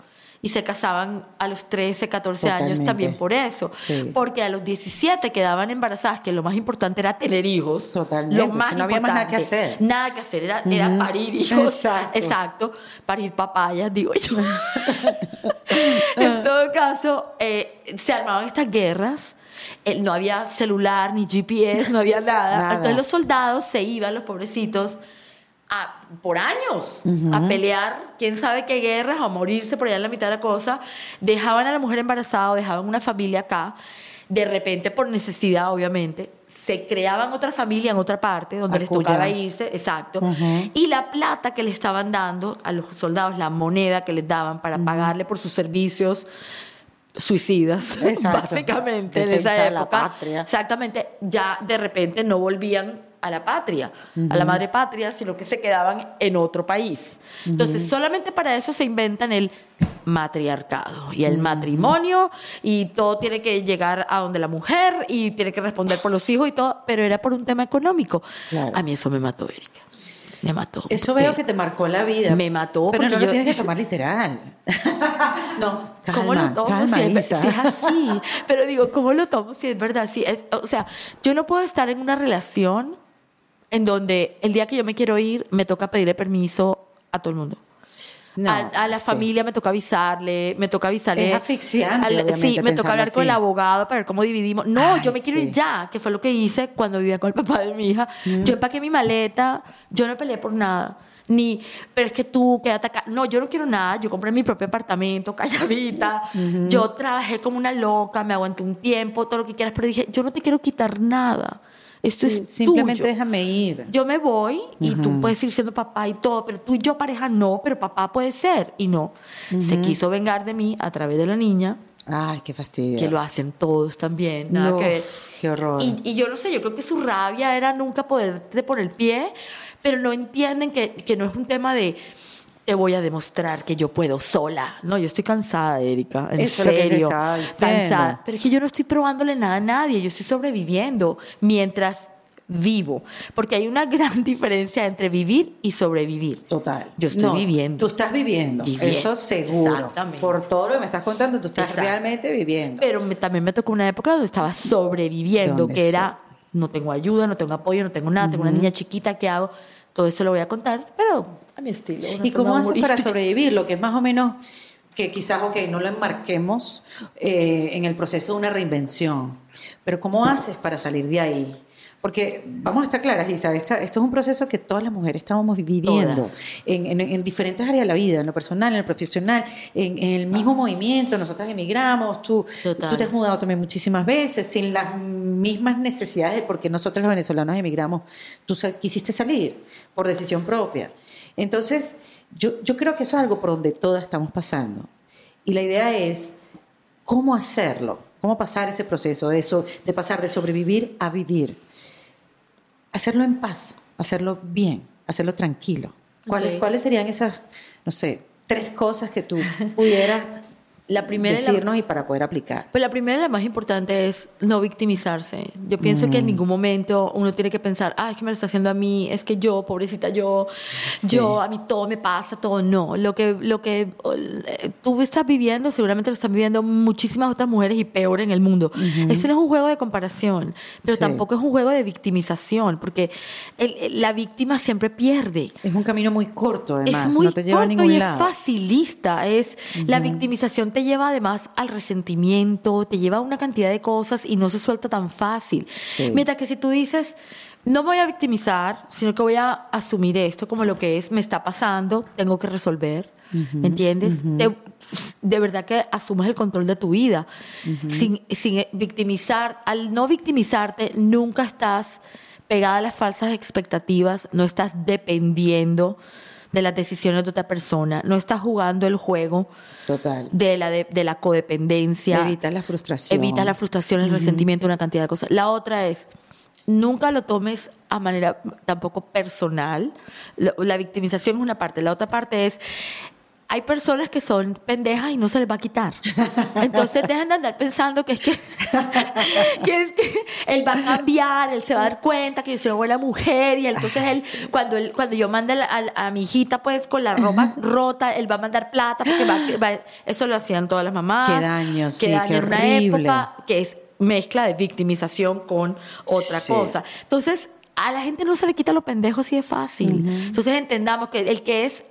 Y se casaban a los 13, 14 años también por eso. Sí. Porque a los 17 quedaban embarazadas, que lo más importante era tener hijos. Totalmente, Lo más no había más nada que hacer. Nada que hacer, era, era parir hijos. Exacto. Exacto. Parir papayas, digo yo. *laughs* en todo caso, eh, se armaban estas guerras. eh, no había celular, ni GPS, no había nada. *laughs* Nada. Entonces los soldados se iban, los pobrecitos, a- por años a pelear, quién sabe qué guerras, o a morirse por allá en la mitad de la cosa. Dejaban a la mujer embarazada, dejaban una familia acá. De repente, por necesidad, obviamente, se creaban otra familia en otra parte donde les tocaba irse, exacto. Y la plata que le estaban dando a los soldados, la moneda que les daban para pagarle por sus servicios suicidas, *laughs* Exacto. básicamente, en esa de la época. patria. Exactamente, ya de repente no volvían a la patria, a la madre patria, sino que se quedaban en otro país. Entonces, solamente para eso se inventan el matriarcado y el matrimonio y todo tiene que llegar a donde la mujer y tiene que responder por los hijos y todo, pero era por un tema económico. Claro. A mí eso me mató, Erika. Me mató. Eso veo que te marcó la vida. Me mató Pero porque no lo yo- tienes que *laughs* tomar literal. *laughs* no, calma, ¿Cómo lo tomo calma, si, es, Isa. si es así? *laughs* Pero digo, ¿cómo lo tomo si es verdad? Si es, o sea, yo no puedo estar en una relación en donde el día que yo me quiero ir me toca pedirle permiso a todo el mundo. No, a, a la sí. familia me toca avisarle, me toca avisarle. Es asfixiante, al- sí, me toca hablar con el abogado para ver cómo dividimos. No, Ay, yo me quiero sí. ir ya, que fue lo que hice cuando vivía con el papá de mi hija. Mm. Yo empaqué mi maleta, yo no peleé por nada. Ni, pero es que tú quédate acá. No, yo no quiero nada. Yo compré mi propio apartamento, *laughs* calladita. Yo trabajé como una loca, me aguanté un tiempo, todo lo que quieras, pero dije, yo no te quiero quitar nada. Esto Sí, es simplemente tuyo. déjame ir. Yo me voy y tú puedes ir siendo papá y todo, pero tú y yo pareja no, pero papá puede ser. Y no. Se quiso vengar de mí a través de la niña, Ay, qué fastidio. que lo hacen todos también. Nada No, que ver. qué horror. Y, y yo no sé, yo creo que su rabia era nunca poderte por el pie, pero no entienden que, que no es un tema de te voy a demostrar que yo puedo sola. No, yo estoy cansada, Erika. En Eso es lo que serio. cansada. Pero es que yo no estoy probándole nada a nadie, yo estoy sobreviviendo mientras vivo. Porque hay una *laughs* gran diferencia entre vivir y sobrevivir. Total. Yo estoy No, viviendo. Tú estás viviendo. Viviendo. Eso seguro. Exactamente. Por todo lo que me estás contando, tú estás realmente viviendo. Pero me- también me tocó una época donde estaba sobreviviendo, que era, no tengo ayuda, no tengo apoyo, no tengo nada, tengo una niña chiquita, ¿qué hago? Todo eso lo voy a contar, pero mi estilo. ¿Y cómo haces para sobrevivir? Lo que es más o menos que quizás, ok, no lo enmarquemos eh, en el proceso de una reinvención, pero ¿cómo haces para salir de ahí? Porque vamos a estar claras, Isa, esta- esto es un proceso que todas las mujeres estamos viviendo en, en- en diferentes áreas de la vida, en lo personal, en lo profesional, en, en el mismo movimiento. Nosotras emigramos, tú, Total. tú te has mudado también muchísimas veces, sin las mismas necesidades, de porque nosotros los venezolanos emigramos, tú quisiste salir por decisión propia. Entonces, yo, yo creo que eso es algo por donde todas estamos pasando. Y la idea es cómo hacerlo, cómo pasar ese proceso de, eso, de pasar de sobrevivir a vivir. hacerlo en paz, hacerlo bien, hacerlo tranquilo. ¿Cuáles. ¿Cuáles serían esas, no sé, tres cosas que tú *laughs* pudieras La primera y la- decirnos y para poder aplicar? Pues la primera y la más importante es no victimizarse. Yo pienso que en ningún momento uno tiene que pensar, ah, es que me lo está haciendo a mí, es que yo, pobrecita yo, yo, a mí todo me pasa, todo. No, lo que, lo que eh, tú estás viviendo, seguramente lo están viviendo muchísimas otras mujeres y peor en el mundo. Esto no es un juego de comparación, pero Sí. tampoco es un juego de victimización, porque el- el- la víctima siempre pierde. Es un camino muy corto, además, es muy no te lleva a corto ningún y lado. es facilista. Es, La victimización te lleva además al resentimiento, te lleva a una cantidad de cosas y no se suelta tan fácil. Sí. Mientras que si tú dices, no me voy a victimizar, sino que voy a asumir esto como lo que es, me está pasando, tengo que resolver. ¿Me entiendes? Te- de verdad que asumes el control de tu vida. sin, sin victimizar, al no victimizarte, nunca estás pegada a las falsas expectativas, no estás dependiendo de las decisiones de otra persona, no estás jugando el juego Total. de la, de, de la codependencia. Evitas la frustración. Evitas la frustración, el resentimiento, una cantidad de cosas. La otra es, nunca lo tomes a manera tampoco personal. La victimización es una parte. La otra parte es, hay personas que son pendejas y no se les va a quitar. Entonces dejan de andar pensando que es que, *laughs* que es que él va a cambiar, él se va a dar cuenta que yo soy una buena mujer y entonces él, cuando, él, cuando yo mande a, a- a mi hijita pues con la ropa rota, él va a mandar plata porque va, va- eso lo hacían todas las mamás. Qué daño, sí, que daño qué en una horrible. época que es mezcla de victimización con otra Sí. cosa. Entonces, a la gente no se le quita lo pendejo así de fácil. Entonces, entendamos que el que es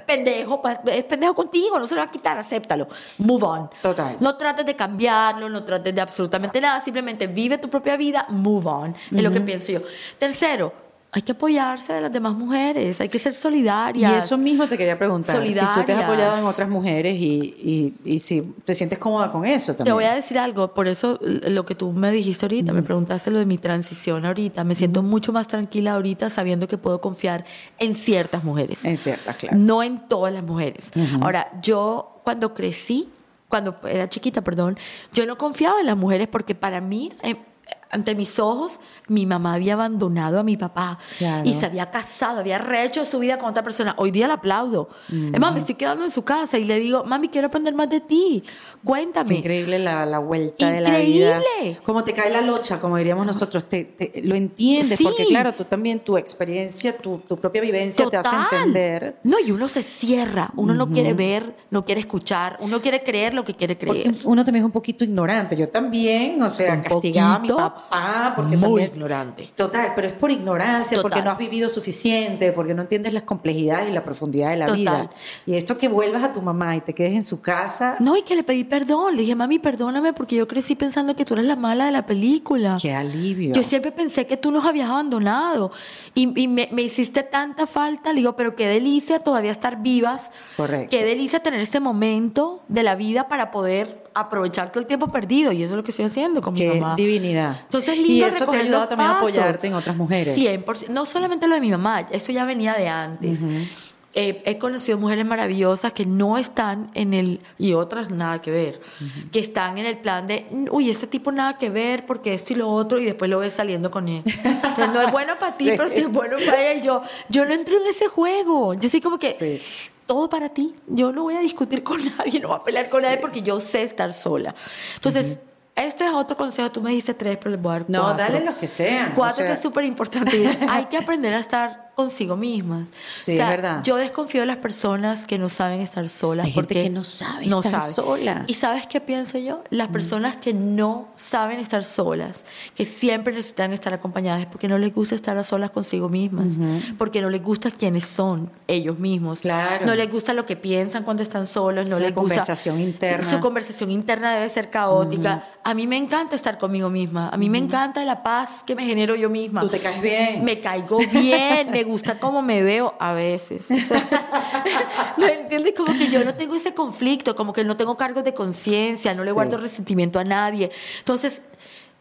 pendejo, pues es pendejo contigo, no se lo va a quitar, acéptalo. Move on. Total. No trates de cambiarlo, no trates de absolutamente nada, simplemente vive tu propia vida, move on. Es lo que pienso yo. Tercero, hay que apoyarse de las demás mujeres, hay que ser Y solidarias. eso mismo te quería preguntar. Si tú te has Solidarias. apoyado en otras mujeres y, y, y si te sientes cómoda con eso también. Te voy a decir algo, por eso lo que tú me dijiste ahorita, me preguntaste lo de mi transición ahorita, me siento mucho más tranquila ahorita sabiendo que puedo confiar en ciertas mujeres, En ciertas, claro. no en todas las mujeres. Ahora, yo cuando crecí, cuando era chiquita, perdón, yo no confiaba en las mujeres porque para mí... eh, ante mis ojos, mi mamá había abandonado a mi papá Claro. y se había casado, había rehecho su vida con otra persona. Hoy día la aplaudo. Es más, me estoy quedando en su casa y le digo, mami, quiero aprender más de ti. Cuéntame. Increíble la, la vuelta de la vida. Increíble. Como te cae la locha, como diríamos nosotros. Te, te- lo entiendes, Sí. porque claro, tú también, tu experiencia, tu, tu propia vivencia te hace Total. entender. No, y uno se cierra, uno no quiere ver, no quiere escuchar, uno quiere creer lo que quiere Porque creer. uno también es un poquito ignorante. Yo también, o sea, Un castigaba a mi poquito, papá. Porque muy también- ignorante. Total, pero es por ignorancia, Total. porque no has vivido suficiente, porque no entiendes las complejidades y la profundidad de la Total. vida. Y esto que vuelvas a tu mamá y te quedes en su casa, No, y que le pedí perdón. Le dije, mami, perdóname porque yo crecí pensando que tú eres la mala de la película. qué alivio. Yo siempre pensé que tú nos habías abandonado y, y me, me hiciste tanta falta. Le digo, pero qué delicia todavía estar vivas. Correcto. Qué delicia tener este momento de la vida para poder aprovechar todo el tiempo perdido. Y eso es lo que estoy haciendo con mi Qué mamá. divinidad. Entonces, y lindo eso te ha ayudado también a apoyarte en otras mujeres. 100%. No solamente lo de mi mamá, eso ya venía de antes. Eh, he conocido mujeres maravillosas que no están en el, y otras nada que ver, que están en el plan de, uy, este tipo nada que ver porque esto y lo otro, y después lo ves saliendo con él. Entonces, no es bueno para ti, *laughs* Sí. pero sí es bueno para él. Yo, yo no entro en ese juego. Yo soy como que, Sí. Todo para ti. Yo no voy a discutir con *laughs* nadie, no voy a pelear con nadie porque yo sé estar sola. Entonces, este es otro consejo. Tú me dijiste tres, pero les voy a dar No, cuatro. dale los que sean. Cuatro o sea, que es súper importante. *laughs* Hay que aprender a estar consigo mismas. Sí, O sea, es verdad. Yo desconfío de las personas que no saben estar solas. Hay gente porque que no sabe estar sola. ¿Y sabes qué pienso yo? Las personas que no saben estar solas, que siempre necesitan estar acompañadas, es porque no les gusta estar a solas consigo mismas, porque no les gusta quiénes son ellos mismos. Claro. No les gusta lo que piensan cuando están solos, no Su les gusta conversación interna. Su conversación interna debe ser caótica. A mí me encanta estar conmigo misma. A mí me encanta la paz que me genero yo misma. Tú te caes bien. Me caigo bien, me *laughs* gusta cómo me veo a veces. O sea, *laughs* ¿Me entiendes? Como que yo no tengo ese conflicto, como que no tengo cargos de conciencia, no le guardo resentimiento a nadie. Entonces,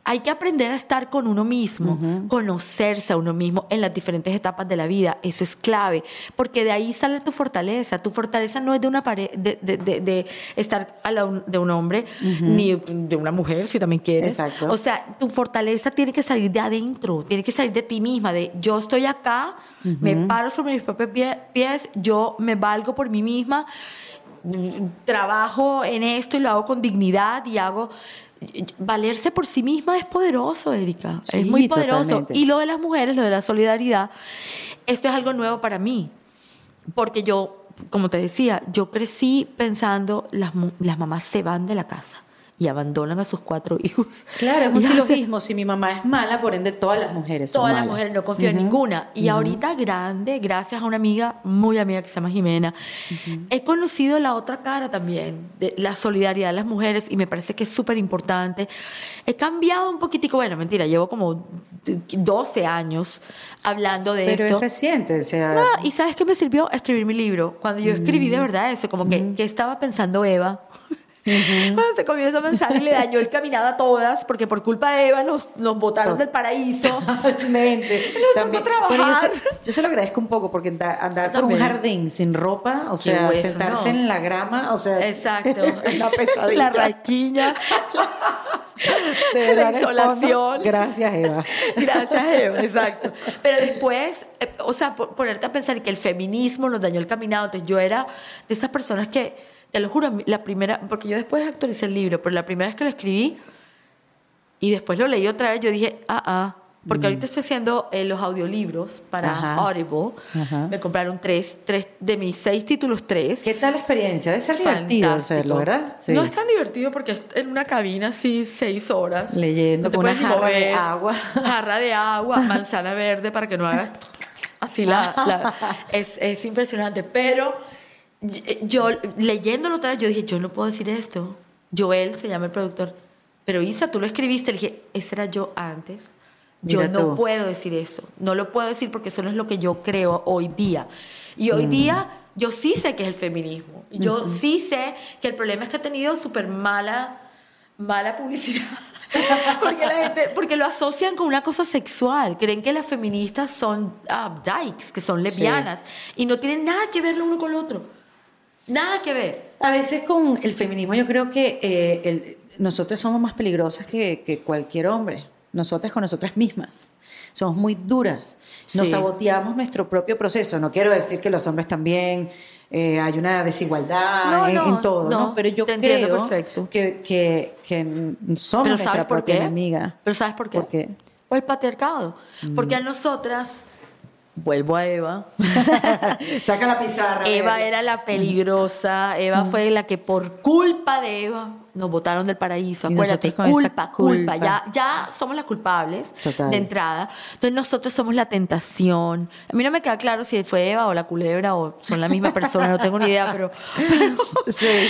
hay que aprender a estar con uno mismo, conocerse a uno mismo en las diferentes etapas de la vida. Eso es clave, porque de ahí sale tu fortaleza. Tu fortaleza no es de una pared, de, de, de, estar a la, de un hombre, ni de una mujer, si también quieres. Exacto. O sea, tu fortaleza tiene que salir de adentro, tiene que salir de ti misma, de yo estoy acá, me paro sobre mis propios pies, yo me valgo por mí misma, trabajo en esto y lo hago con dignidad y hago valerse por sí misma es poderoso, Erika. es muy poderoso. Y lo de las mujeres, lo de la solidaridad, esto es algo nuevo para mí. Porque yo, como te decía, yo crecí pensando, las, las mamás se van de la casa y abandonan a sus cuatro *laughs* hijos. Claro, es un silogismo. Si mi mamá es mala, por ende todas las mujeres son Todas las mujeres, no confío en ninguna. Y ahorita grande, gracias a una amiga, muy amiga que se llama Jimena, he conocido la otra cara también, de la solidaridad de las mujeres y me parece que es súper importante. He cambiado un poquitico, bueno, mentira, llevo como 12 años hablando de esto. Pero es reciente, o sea... Ah, y ¿sabes qué me sirvió? Escribir mi libro. Cuando yo escribí de verdad eso, como que, ¿qué estaba pensando Eva? Cuando se comienza a pensar y le dañó el caminado a todas, porque por culpa de Eva nos, nos botaron del paraíso. Totalmente. *laughs* Nos trabajar. yo, se, lo agradezco un poco, porque andar por un jardín sin ropa, o sea, sentarse en la grama, o sea. Exacto. *laughs* una pesadilla. La raquiña. *laughs* De la insolación. Gracias, Eva. Gracias, Eva, exacto. Pero después, eh, o sea, ponerte a pensar que el feminismo nos dañó el caminado. Entonces, yo era de esas personas que te lo juro, la primera, porque yo después actualicé el libro, pero la primera vez que lo escribí y después lo leí otra vez, yo dije, ah, ah, porque mm. ahorita estoy haciendo eh, los audiolibros para Audible. Me compraron tres, tres, de mis seis títulos, tres. ¿Qué tal la experiencia? Debe ser divertido hacerlo, ¿verdad? No es tan divertido porque es en una cabina así seis horas. Leyendo con una *laughs* jarra de agua. Jarra de agua, manzana verde para que no hagas así la... es, es impresionante, pero yo leyéndolo otra vez, yo dije, yo no puedo decir esto. Joel se llama el productor. Pero Isa, tú lo escribiste. Le dije, ese era yo antes. Yo no puedo decir eso. No lo puedo decir porque eso no es lo que yo creo hoy día. Y hoy mm. día yo sí sé que es el feminismo. Yo sí sé que el problema es que ha tenido súper mala, mala publicidad. *laughs* porque, la gente, porque lo asocian con una cosa sexual. Creen que las feministas son uh, dykes, que son lesbianas. Y no tienen nada que ver lo uno con lo otro. Nada que ver. A veces con el feminismo yo creo que eh, nosotros somos más peligrosas que, cualquier hombre. Nosotras con nosotras mismas. Somos muy duras. Nos saboteamos nuestro propio proceso. No quiero decir que los hombres también eh, hay una desigualdad en, todo, no, Pero yo creo perfecto. Que, que, que somos nuestra propia enemiga. Pero ¿sabes por qué? ¿Por O el patriarcado. Porque a nosotras vuelvo a Eva. *laughs* Saca la pizarra. Eva era la peligrosa. Eva fue la que por culpa de Eva nos botaron del paraíso. Acuérdate, culpa, culpa, Ya, ya somos las culpables de entrada. Entonces nosotros somos la tentación. A mí no me queda claro si fue Eva o la culebra o son la misma persona, no tengo ni idea, pero,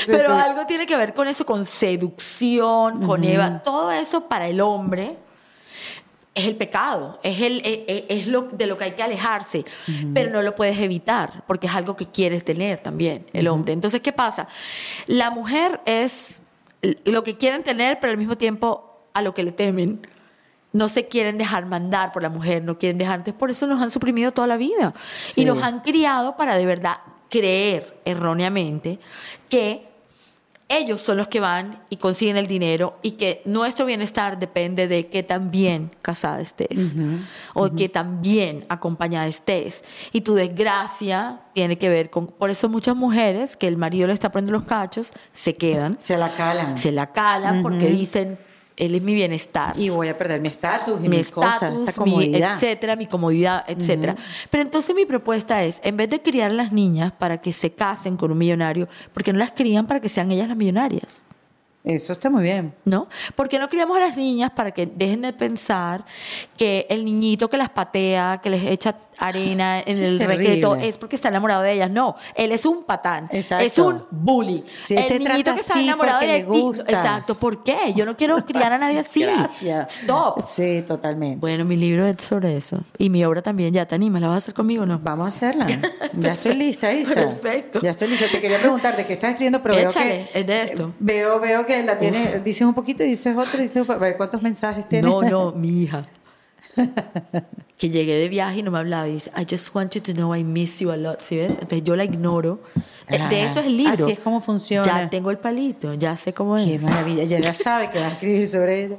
pero, *laughs* *laughs* algo tiene que ver con eso, con seducción, con Eva. Todo eso para el hombre es el pecado, es, el, e, e, es, lo, de lo que hay que alejarse, pero no lo puedes evitar porque es algo que quieres tener también el hombre. Entonces, ¿qué pasa? La mujer es lo que quieren tener, pero al mismo tiempo a lo que le temen. No se quieren dejar mandar por la mujer, no quieren dejar. Entonces, por eso nos han suprimido toda la vida y nos han criado para de verdad creer erróneamente que ellos son los que van y consiguen el dinero y que nuestro bienestar depende de que también casada estés o que también acompañada estés. Y tu desgracia tiene que ver con, por eso muchas mujeres que el marido le está poniendo los cachos, se quedan. Se la calan. Se la calan porque dicen, él es mi bienestar. Y voy a perder mi estatus mi estatus, mi etcétera, mi comodidad, etcétera. Pero entonces mi propuesta es, en vez de criar a las niñas para que se casen con un millonario, ¿por qué no las crían para que sean ellas las millonarias? Eso está muy bien. ¿No? ¿Por qué no criamos a las niñas para que dejen de pensar que el niñito que las patea, que les echa arena en el recreto es porque está enamorado de ellas? No, él es un patán. Exacto. Es un bully. el niñito que está enamorado de ti. Exacto. ¿Por qué? Yo no quiero criar a nadie así. Gracias. Stop. Sí, totalmente. Bueno, mi libro es sobre eso. Y mi obra también. ¿Ya te animas? ¿La vas a hacer conmigo o no? Vamos a hacerla. *laughs* Ya estoy lista, Isa. Perfecto. Ya estoy lista. Te quería preguntar de qué estás escribiendo, pero Échale, veo que... es de esto. Veo, veo que la dices un poquito y dices otro, dices, a ver, ¿cuántos mensajes tienes? No, no, *laughs* mi hija. que llegué de viaje y no me hablaba y dice, I just want you to know I miss you a lot, ¿sí ves? Entonces yo la ignoro. Eh, Ah, de eso es el libro. Así es como funciona. Ya tengo el palito, ya sé cómo Qué es. maravilla, ya, sabe que vas a escribir sobre ella.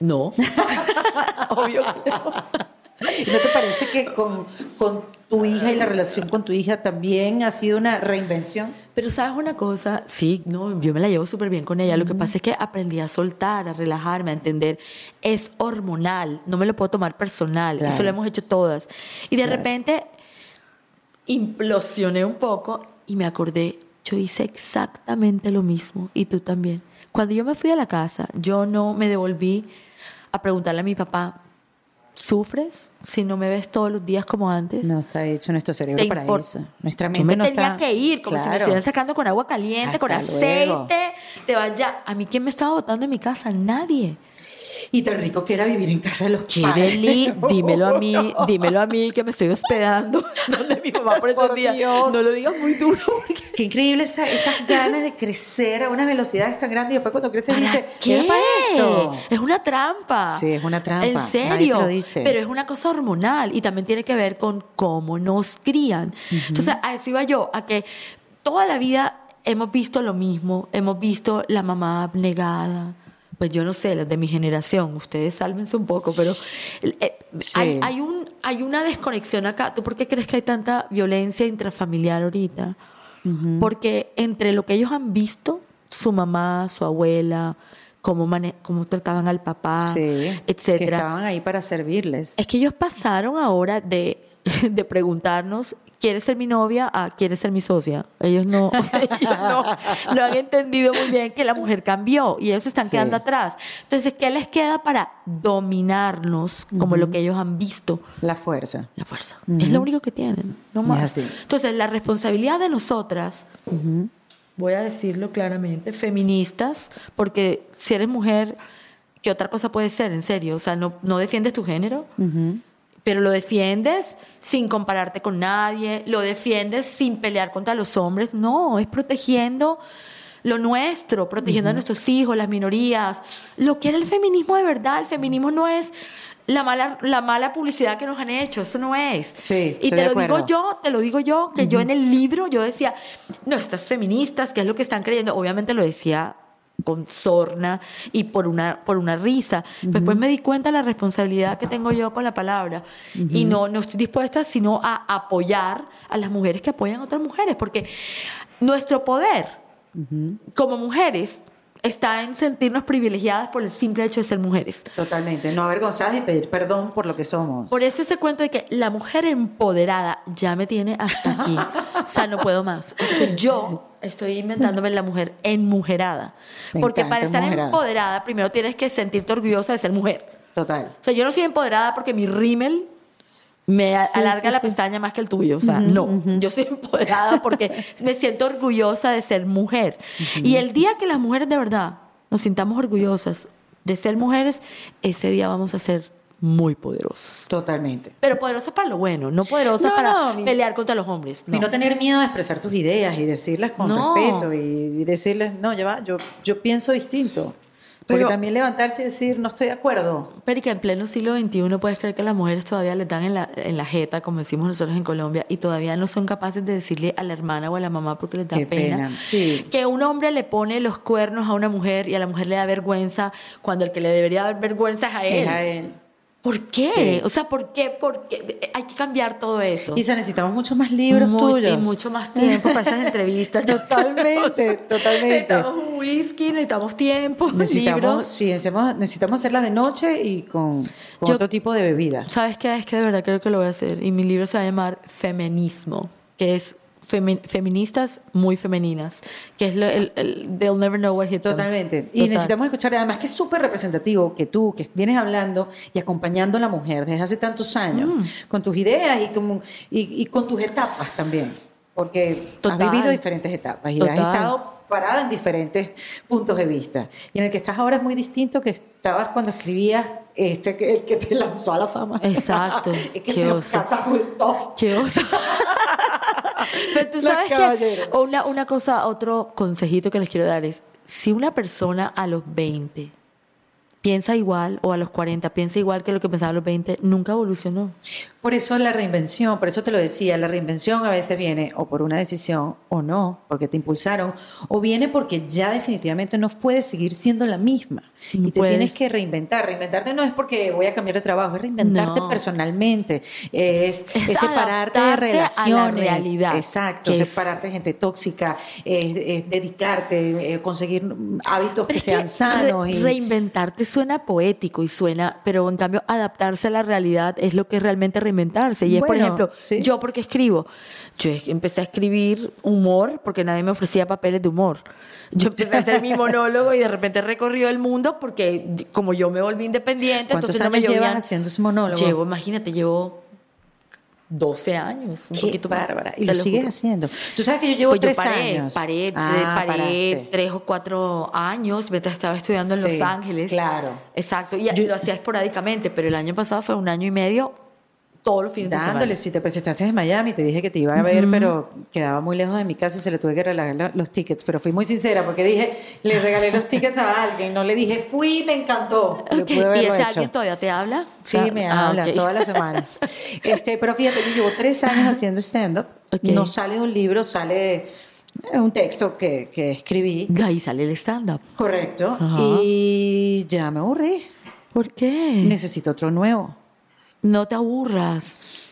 No. *laughs* *laughs* Obvio que no. *laughs* ¿Y ¿No te parece que con, con tu hija y la relación con tu hija también ha sido una reinvención? Pero sabes una cosa, sí, no, yo me la llevo súper bien con ella. Lo que pasa es que aprendí a soltar, a relajarme, a entender. Es hormonal, no me lo puedo tomar personal. Claro. Eso lo hemos hecho todas. Y de repente implosioné un poco y me acordé, yo hice exactamente lo mismo y tú también. Cuando yo me fui a la casa, yo no me devolví a preguntarle a mi papá, ¿sufres si no me ves todos los días como antes? No está hecho nuestro cerebro para eso. Nuestra Yo mente me no tenía está... que ir, como si me Claro. estuvieran sacando con agua caliente, con aceite. luego. Te vaya. ¿A mí quién me estaba botando en mi casa? Nadie. Y tan rico que era vivir en casa de los Qué padres. deli, *laughs* dímelo a mí, *laughs* dímelo a mí que me estoy hospedando *laughs* donde mi mamá por esos días. No lo digas muy duro porque Qué increíble esa- esas ganas de crecer a unas velocidades tan grandes y después cuando creces ¿Para dices, qué? ¿era para esto? Es una trampa. Sí, es una trampa. En serio. lo dice. Pero es una cosa hormonal y también tiene que ver con cómo nos crían. Entonces, a eso iba yo, a que toda la vida hemos visto lo mismo. Hemos visto la mamá abnegada. Pues yo no sé, las de mi generación, ustedes sálvense un poco, pero eh, Sí. hay, hay un, hay una desconexión acá. ¿Tú por qué crees que hay tanta violencia intrafamiliar ahorita? Porque entre lo que ellos han visto, su mamá, su abuela, cómo, mane- cómo trataban al papá, Sí, que etcétera. estaban ahí para servirles. Es que ellos pasaron ahora de, *laughs* de preguntarnos, ¿quieres ser mi novia? a ¿quieres ser mi socia? Ellos no, *laughs* ellos no, no han entendido muy bien que la mujer cambió y ellos se están Sí. quedando atrás. Entonces, ¿qué les queda para dominarnos como lo que ellos han visto? La fuerza. La fuerza. Es lo único que tienen, no más. así. Entonces, la responsabilidad de nosotras, voy a decirlo claramente, feministas, porque si eres mujer, ¿qué otra cosa puede ser? En serio, o sea, no, no defiendes tu género, pero lo defiendes sin compararte con nadie, lo defiendes sin pelear contra los hombres, no, es protegiendo lo nuestro, protegiendo a nuestros hijos, las minorías, lo que era el feminismo de verdad, el feminismo no es la mala, la mala publicidad que nos han hecho, eso no es. Sí, y te lo digo yo, te lo digo yo, que yo en el libro yo decía, no, estas feministas, ¿qué es lo que están creyendo? Obviamente lo decía con sorna y por una, por una risa. Después me di cuenta de la responsabilidad que tengo yo con la palabra. Y no, no estoy dispuesta sino a apoyar a las mujeres que apoyan a otras mujeres, porque nuestro poder como mujeres está en sentirnos privilegiadas por el simple hecho de ser mujeres. Totalmente. No avergonzadas y pedir perdón por lo que somos. Por eso ese cuento de que la mujer empoderada ya me tiene hasta aquí. o sea, no puedo más. Entonces *laughs* yo estoy inventándome la mujer enmujerada. Me Porque para estar enmujerada. empoderada, primero tienes que sentirte orgullosa de ser mujer. Total. O sea, yo no soy empoderada porque mi rímel me Sí, alarga sí, la sí. pestaña más que el tuyo. O sea, no. Yo soy *laughs* empoderada porque *laughs* me siento orgullosa de ser mujer. Y el día que las mujeres de verdad nos sintamos orgullosas de ser mujeres, ese día vamos a ser muy poderosas. Totalmente. Pero poderosas para lo bueno, no poderosas No, para no, mi- pelear contra los hombres. Y no tener miedo de expresar tus ideas y decirlas con No. respeto y, y decirles, no, ya va, yo, yo pienso distinto. Porque Pero- también levantarse y decir, no estoy de acuerdo. Pero que en pleno siglo XXI puedes creer que las mujeres todavía le dan en la, en la jeta, como decimos nosotros en Colombia, y todavía no son capaces de decirle a la hermana o a la mamá porque les da Qué pena. pena, sí. Que un hombre le pone los cuernos a una mujer y a la mujer le da vergüenza cuando el que le debería dar vergüenza es a él. Es a él. ¿Por qué? Sí. O sea, ¿por qué? Porque hay que cambiar todo eso. Isa, necesitamos muchos más libros Muy- tuyos. Y mucho más tiempo para esas entrevistas. *laughs* Totalmente, totalmente. Necesitamos un whisky, necesitamos tiempo, *laughs* Necesitamos, libros. sí, necesitamos, necesitamos hacerla de noche y con, con Yo- otro tipo de bebida. ¿Sabes qué? Es que de verdad creo que lo voy a hacer. Y mi libro se va a llamar Feminismo, que es femi- feministas muy femeninas, que es lo- el, el- They'll never know what hit them. Totalmente. Y Total. necesitamos escuchar, además que es súper representativo que tú, que vienes hablando y acompañando a la mujer desde hace tantos años, Mm. con tus ideas y, como, y, y con tus etapas también, porque Total. has vivido diferentes etapas y Total. has estado parada en diferentes puntos de vista. Y en el que estás ahora es muy distinto que estabas cuando escribías este, que- el que te lanzó a la fama. Exacto. *laughs* el que Qué te oso. catapultó. Qué oso. *laughs* Pero tú sabes que una, una cosa, otro consejito que les quiero dar es, si una persona a los 20 piensa igual o a los 40 piensa igual que lo que pensaba a los 20, nunca evolucionó. Por eso la reinvención, por eso te lo decía, la reinvención a veces viene o por una decisión o no, porque te impulsaron, o viene porque ya definitivamente no puedes seguir siendo la misma No y te puedes. tienes que reinventar. Reinventarte no es porque voy a cambiar de trabajo, es reinventarte No. personalmente, es, Es es separarte de adaptarte a la relaciones, realidad, exacto, que es- separarte de gente tóxica, es, es dedicarte, eh, conseguir hábitos que Pero sean re- sanos. y- Reinventarte suena poético y suena, pero en cambio adaptarse a la realidad es lo que es realmente reinventarse. Y es, por ejemplo, sí. yo porque escribo, yo empecé a escribir humor porque nadie me ofrecía papeles de humor. Yo empecé a hacer mi *laughs* monólogo y de repente he recorrido el mundo porque como yo me volví independiente, ¿Cuántos entonces no me llevas llovían. haciendo ese monólogo? Llevo, imagínate, llevo 12 años, un Qué poquito bárbara. Y lo, lo sigues juro. haciendo. Tú sabes que yo llevo Pues yo tres paré, años. paré, Ah, eh, paré paraste. tres o cuatro años mientras estaba estudiando en Sí, Los Ángeles. claro. Exacto, y Yo- lo hacía esporádicamente, pero el año pasado fue un año y medio, los fines Dándole, de si te presentaste en Miami, te dije que te iba a ver, pero quedaba muy lejos de mi casa y se le tuve que regalar la- los tickets. Pero fui muy sincera porque dije, le regalé los tickets a alguien, no le dije, fui, me encantó. Le semana. pude Ok, ¿Y ese hecho. alguien todavía te habla? Sí, Ah, me ah, habla ok. todas las semanas. *laughs* Este, pero fíjate, yo llevo tres años haciendo stand-up. Ok. No sale de un libro, sale de un texto que, que escribí. Ahí sale el stand-up. Correcto. Ajá. Y ya me aburrí. ¿Por qué? Necesito otro nuevo. No te aburras.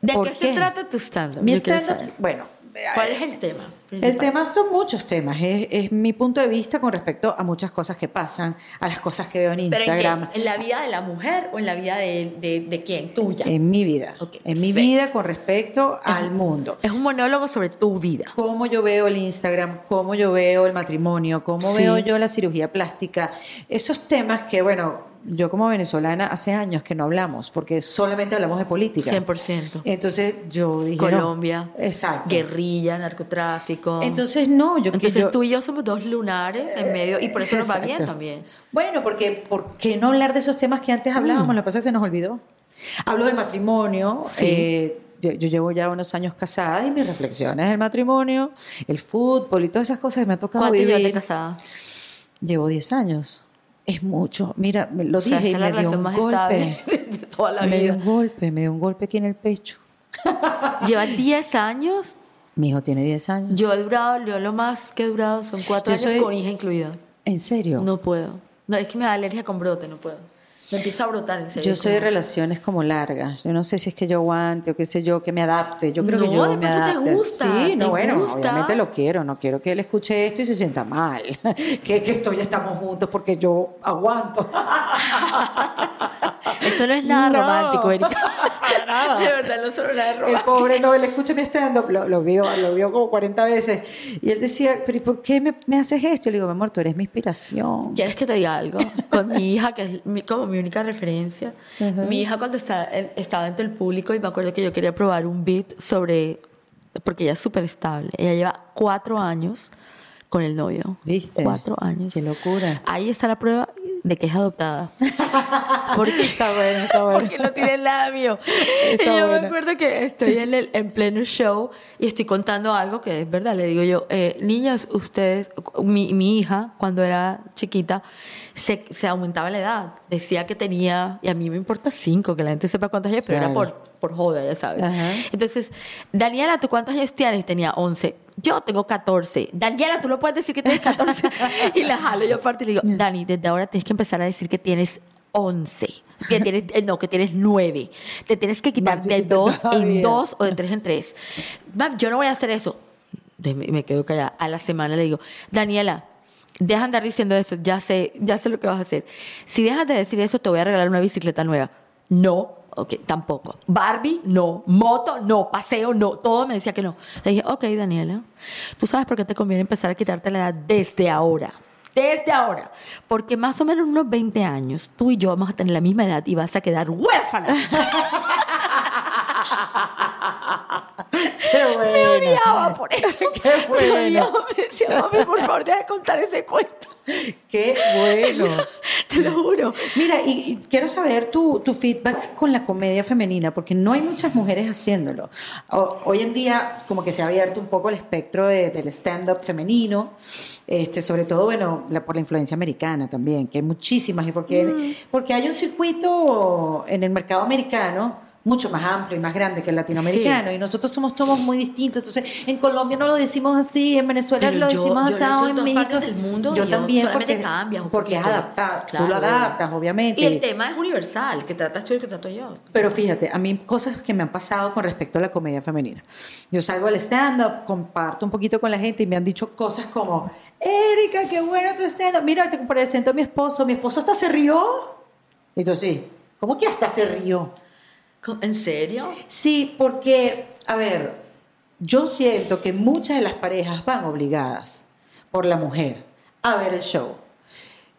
¿De ¿Por qué, qué? se trata tu stand-up? Mi stand-up, bueno, ¿Cuál es el tema? El tema son muchos temas, es, es mi punto de vista con respecto a muchas cosas que pasan, a las cosas que veo en. Instagram, ¿En la vida de la mujer o en la vida de, de, de quién? Tuya. en mi vida, Ok, en mi vida con respecto al mundo. Es un monólogo sobre tu vida. Cómo yo veo el Instagram, cómo yo veo el matrimonio, cómo Sí. veo yo la cirugía plástica, esos temas que, bueno, yo como venezolana hace años que no hablamos, porque solamente hablamos de política. 100%. Entonces yo dije, no. Colombia, exacto. guerrilla, narcotráfico. Entonces no, yo Entonces yo- tú y yo somos dos lunares en medio y por eso nos va bien también. Bueno, porque ¿por qué no hablar de esos temas que antes hablábamos? Lo que pasa es que se nos olvidó. Hablo del matrimonio. Mm. Sí. eh, yo, yo llevo ya unos años casada y mis reflexiones del matrimonio, el fútbol y todas esas cosas que me ha tocado ¿Cuánto vivir. casada? Llevo 10 años. Es mucho. Mira, me lo O sea, dije y me la dio un golpe. de, *laughs* de toda la Me dio un golpe, me dio un golpe aquí en el pecho. *laughs* Llevas 10 años. Mi hijo tiene 10 años. Yo he durado, yo lo más que he durado son 4 Yo años soy- con hija incluida. ¿En serio? No puedo. No, es que me da alergia con brote, no puedo. Me empieza a brotar en serio. Yo soy de relaciones como largas. Yo no sé si es que yo aguante o qué sé yo, que me adapte. Yo creo que No, yo de me pronto te adapte. gusta, Sí, no, te bueno, gusta. obviamente lo quiero. No quiero que él escuche esto y se sienta mal. *laughs* que, que esto ya estamos juntos porque yo aguanto. *laughs* Eso no es nada No, romántico, Erika. *laughs* nada. De verdad, no solo nada El romántico. pobre no, él escucha mi stand-up, lo, lo vio, lo vio como 40 veces. Y él decía, pero ¿y por qué me, me haces esto? Y le digo, mi amor, tú eres mi inspiración. ¿Quieres que te diga algo? Con mi hija, que es mi- como mi única referencia. Mi hija cuando está, en- estaba entre el público y me acuerdo que yo quería probar un beat sobre... Porque ella es súper estable. Ella lleva cuatro años con el novio. ¿Viste? Cuatro años. Qué locura. Ahí está la prueba de que es adoptada. *laughs* Porque, Está bueno, está bueno. porque no tiene mío. Está y yo bueno. me acuerdo que estoy en, el, en pleno show y estoy contando algo que es verdad. Le digo yo, eh, niñas, ustedes, mi, mi hija, cuando era chiquita, se, se aumentaba la edad. Decía que tenía, y a mí me importa cinco, que la gente sepa cuántos años, pero era por, por joda, ya sabes. Ajá. Entonces, Daniela, ¿tú cuántos años tienes? Tenía 11. Yo tengo 14. Daniela, tú no puedes decir que tienes 14. *laughs* y la jalo yo aparte y le digo, Dani, desde ahora tienes que empezar a decir que tienes 11. Que tienes, eh, no, que tienes 9. Te tienes que quitar de chiquita 2 en todavía. 2 o de 3 en 3. Mam, yo no voy a hacer eso. Me quedo callada. A la semana le digo, Daniela, deja de andar diciendo eso. Ya sé, ya sé lo que vas a hacer. Si dejas de decir eso, te voy a regalar una bicicleta nueva. No. Ok, tampoco. Barbie, no. Moto, no. Paseo, no. Todo me decía que no. Le dije, ok, Daniela, tú sabes por qué te conviene empezar a quitarte la edad desde ahora. Desde ahora. Porque más o menos unos 20 años, tú y yo vamos a tener la misma edad y vas a quedar huérfana. *laughs* Qué *laughs* Me bueno. odiaba por *laughs* eso. Qué *laughs* Me bueno. odiaba, me decía, mami, por favor, deja de contar ese cuento. Qué bueno. te lo juro. Mira, y, y quiero saber tu, tu feedback con la comedia femenina, porque no hay muchas mujeres haciéndolo. O- hoy en día, como que se ha abierto un poco el espectro de- del stand-up femenino, este, sobre todo, bueno, la- por la influencia americana también, que hay muchísimas, y porque, porque hay un circuito en el mercado americano mucho más amplio y más grande que el latinoamericano, y nosotros somos todos muy distintos. Entonces, en Colombia no lo decimos así, en Venezuela Pero lo yo- decimos asado, en México. del mundo yo yo también, porque, cambias un porque es adaptado. Tú Claro. lo adaptas, obviamente. Y el tema es universal, que tratas tú y que trato yo. Pero fíjate, a mí cosas que me han pasado con respecto a la comedia femenina. Yo salgo al stand-up, comparto un poquito con la gente y me han dicho cosas como, Erika, qué bueno tu stand-up. Mira, te presento a mi esposo. Mi esposo hasta se rió. Y tú sí, ¿cómo que hasta se rió? ¿En serio? Sí, porque, a ver, yo siento que muchas de las parejas van obligadas por la mujer a ver el show.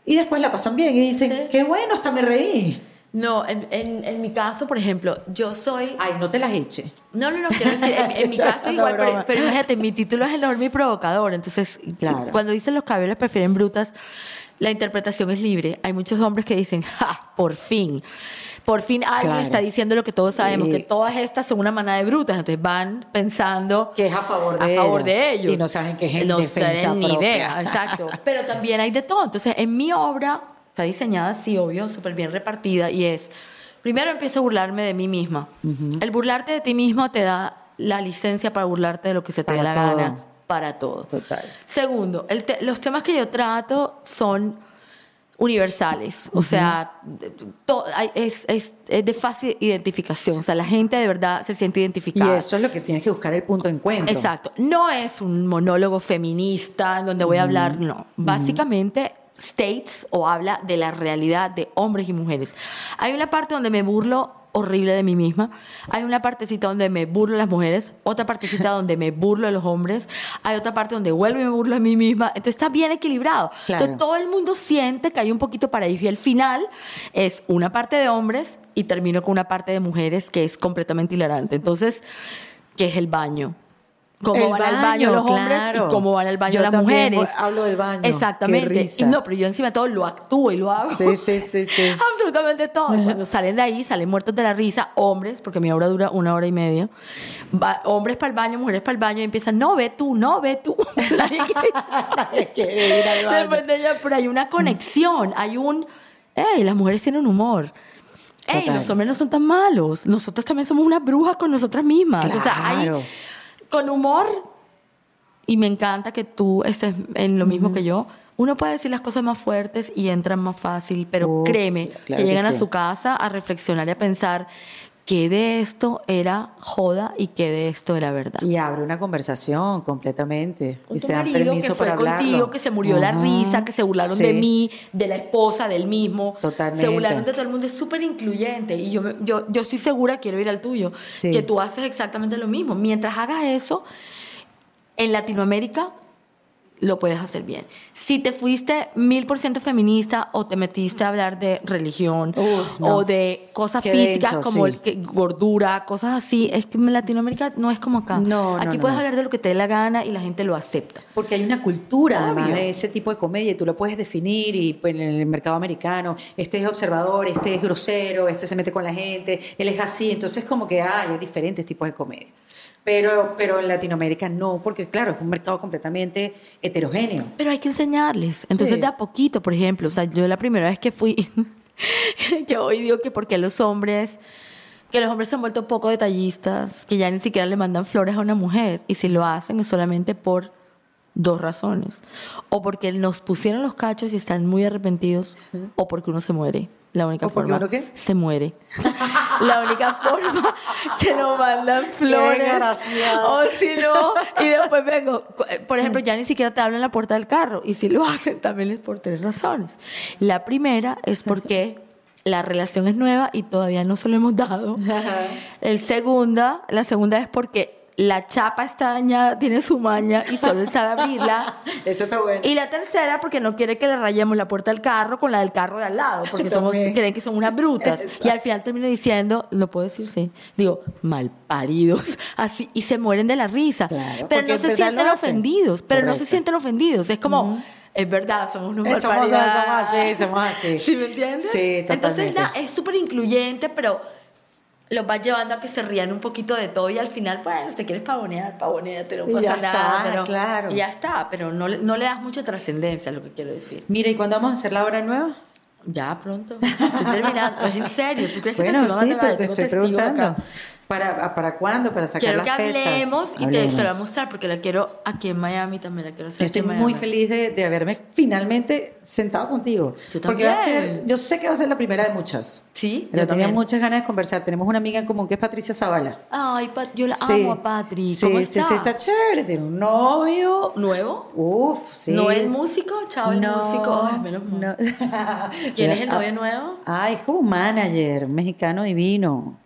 Y después la pasan bien y dicen, Sí. qué bueno, hasta me reí. No, en, en- en mi caso, por ejemplo, yo soy... Ay, no te las eche. No, no, no, quiero decir, en, en *laughs* mi caso igual, pero, pero imagínate, mi título es enorme y provocador, entonces Claro. cuando dicen los cabellos prefieren brutas, la interpretación es libre. Hay muchos hombres que dicen, ¡ja! Por fin. Por fin alguien Claro. está diciendo lo que todos sabemos, Sí. que todas estas son una manada de brutas, entonces van pensando Que es a favor de a favor ellas. de ellos. Y no saben que es en no defensa ni propia. idea, exacto. *laughs* Pero también hay de todo. Entonces, en mi obra está diseñada así, obvio, súper bien repartida y es, primero empiezo a burlarme de mí misma. El burlarte de ti mismo te da la licencia para burlarte de lo que se te dé Para la todo. gana, para todo. Total. Segundo, el te- los temas que yo trato son universales, o sea, es, es- es de fácil identificación, o sea, la gente de verdad se siente Y identificada. eso es lo que tienes que buscar el punto de encuentro. Exacto. No es un monólogo feminista en donde voy a hablar, no. Básicamente states o habla de la realidad de hombres y mujeres. Hay una parte donde me burlo horrible de mí misma. Hay una partecita donde me burlo de las mujeres, otra partecita *laughs* donde me burlo de los hombres, hay otra parte donde vuelvo y me burlo de mí misma. Entonces está bien equilibrado. Claro. Entonces todo el mundo siente que hay un poquito para ellos y el final es una parte de hombres y termino con una parte de mujeres que es completamente hilarante. Entonces, ¿qué es el baño? Cómo El van al baño baño, los hombres claro. y cómo van al baño Yo las también mujeres. hablo del baño. Exactamente. Y no, pero yo encima de todo lo actúo y lo hago. Sí, sí, sí, sí. *laughs* Absolutamente todo. Y Cuando salen de ahí, salen muertos de la risa, hombres, porque mi obra dura una hora y media. Va- hombres para el baño, mujeres para el baño, y empiezan, no, ve tú, no, ve tú. *laughs* *laughs* Baño. Después de ella, pero hay una conexión, hay un, hey, las mujeres tienen humor. Total. los hombres no son tan malos. Nosotras también somos unas brujas con nosotras mismas. O sea, hay Claro. Con humor. Y me encanta que tú estés en lo mismo que yo. Uno puede decir las cosas más fuertes y entran más fácil, pero Uf, créeme claro que que llegan a su casa a reflexionar y a pensar que de esto era joda y que de esto era verdad. Y abre una conversación completamente. Y tu se dan marido permiso que fue para hablarlo. contigo, que se murió la risa, que se burlaron de mí, de la esposa, del mismo. Totalmente. Se burlaron de todo el mundo. Es súper incluyente. Y yo, yo, yo estoy segura, quiero ir al tuyo, Sí. que tú haces exactamente lo mismo. Mientras hagas eso, en Latinoamérica lo puedes hacer bien. Si te fuiste mil por ciento feminista o te metiste a hablar de religión no. o de cosas Qué físicas denso, como sí. el gordura, cosas así, es que en Latinoamérica no es como acá. No, Aquí no, puedes hablar de lo que te dé la gana y la gente lo acepta. Porque hay una cultura además de ese tipo de comedia y tú lo puedes definir y pues, en el mercado americano, este es observador, este es grosero, este se mete con la gente, él es así, entonces como que hay, hay diferentes tipos de comedia. Pero, pero en Latinoamérica no, porque claro, es un mercado completamente heterogéneo. Pero hay que enseñarles. Entonces, Sí. de a poquito, por ejemplo, o sea, yo la primera vez que fui, *laughs* yo hoy digo que porque los hombres, que los hombres se han vuelto poco detallistas, que ya ni siquiera le mandan flores a una mujer, y si lo hacen es solamente por dos razones. O porque nos pusieron los cachos y están muy arrepentidos, o porque uno se muere. La única ¿O porque forma. uno qué? Se muere. *laughs* La única forma que nos mandan flores. O si no, y después vengo. eh, Por ejemplo, ya ni siquiera te hablan en la puerta del carro. Y si lo *laughs* hacen, también es por tres razones. La primera es porque la relación es nueva y todavía no se lo hemos dado. El segunda, la segunda es porque la chapa está dañada, tiene su maña y solo él sabe abrirla. *laughs* Eso está bueno. Y la tercera, porque no quiere que le rayemos la puerta del carro con la del carro de al lado, porque *laughs* somos, creen que son unas brutas. *laughs* Exacto. Y al final termino diciendo, lo puedo decir, sí, digo, malparidos, así, y se mueren de la risa. Claro, pero no se sienten ofendidos, pero no se sienten ofendidos. Es como, Es verdad, somos unos Eh, somos, somos así, somos así. ¿Sí me entiendes? Sí, Entonces, totalmente. nada, es súper incluyente, pero los vas llevando a que se rían un poquito de todo y al final, bueno, si te quieres pavonear, pavoneate, no pasa ya nada. está, pero, claro. Y ya está, pero no, le- no le das mucha trascendencia a lo que quiero decir. Mira, ¿y cuándo vamos a hacer la obra nueva? Ya pronto. Estoy terminando. es en serio. ¿Tú crees que Bueno, te estoy sí, pero te estoy preguntando. acá. ¿Para, ¿Para cuándo? Para sacar Quiero las que fechas. hablemos y te, te la voy a Hablemos. mostrar porque la quiero aquí en Miami también. La quiero hacer Yo aquí estoy en muy Miami. feliz de, de haberme finalmente sentado contigo. Yo Porque va a ser, también. yo sé que va a ser la primera de muchas. Sí, Pero yo tenía también. muchas ganas de conversar. Tenemos una amiga en común que es Patricia Zavala. Ay, Pat, yo la Sí. amo a Patri. Sí, ¿Cómo sí, está? sí, está chévere. Tiene un novio. ¿Nuevo? Uf, sí. ¿No es músico? Chao, el músico. Ay, menos mal. no. *laughs* ¿Quién es el Ah, novio nuevo? Ay, es como un manager, un mexicano divino.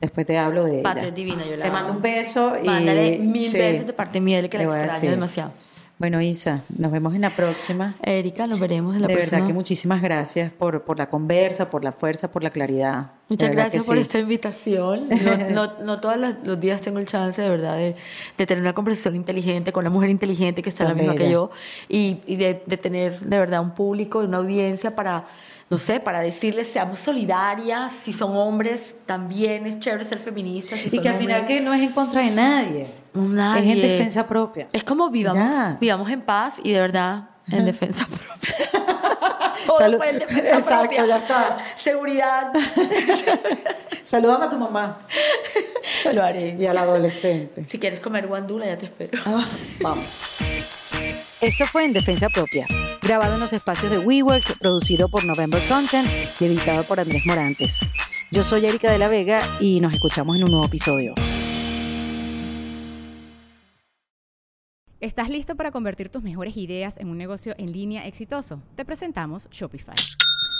Después te hablo de ella. Patri es divina, yo la Te mando un beso y... Mándale mil sí, besos de parte mía, que la extraño demasiado. Bueno, Isa, nos vemos en la próxima. Erika, nos veremos en la de próxima. verdad que muchísimas gracias por, por la conversa, por la fuerza, por la claridad. De Muchas gracias por sí. esta invitación. *laughs* No, no, no todos los, los días tengo el chance, de verdad, de, de tener una conversación inteligente con una mujer inteligente que está la misma que yo y, y de, de tener de verdad un público, una audiencia para, no sé, para decirles seamos solidarias. Si son hombres, también es chévere ser feministas. Si Y son que al final hombres, que no es en contra de nadie. Nadie. Es en defensa propia. Es como vivamos, Ya. vivamos en paz y de verdad en defensa propia. *laughs* Todo Salud. fue en defensa Exacto, propia. ya está. Seguridad. *laughs* Saludame a tu mamá *laughs* Lo haré. y al adolescente. Si quieres comer guandula, ya te espero. Ah, vamos. Esto fue En Defensa Propia, grabado en los espacios de WeWork, producido por November Content y editado por Andrés Morantes. Yo soy Erika de la Vega y nos escuchamos en un nuevo episodio. ¿Estás listo para convertir tus mejores ideas en un negocio en línea exitoso? Te presentamos Shopify.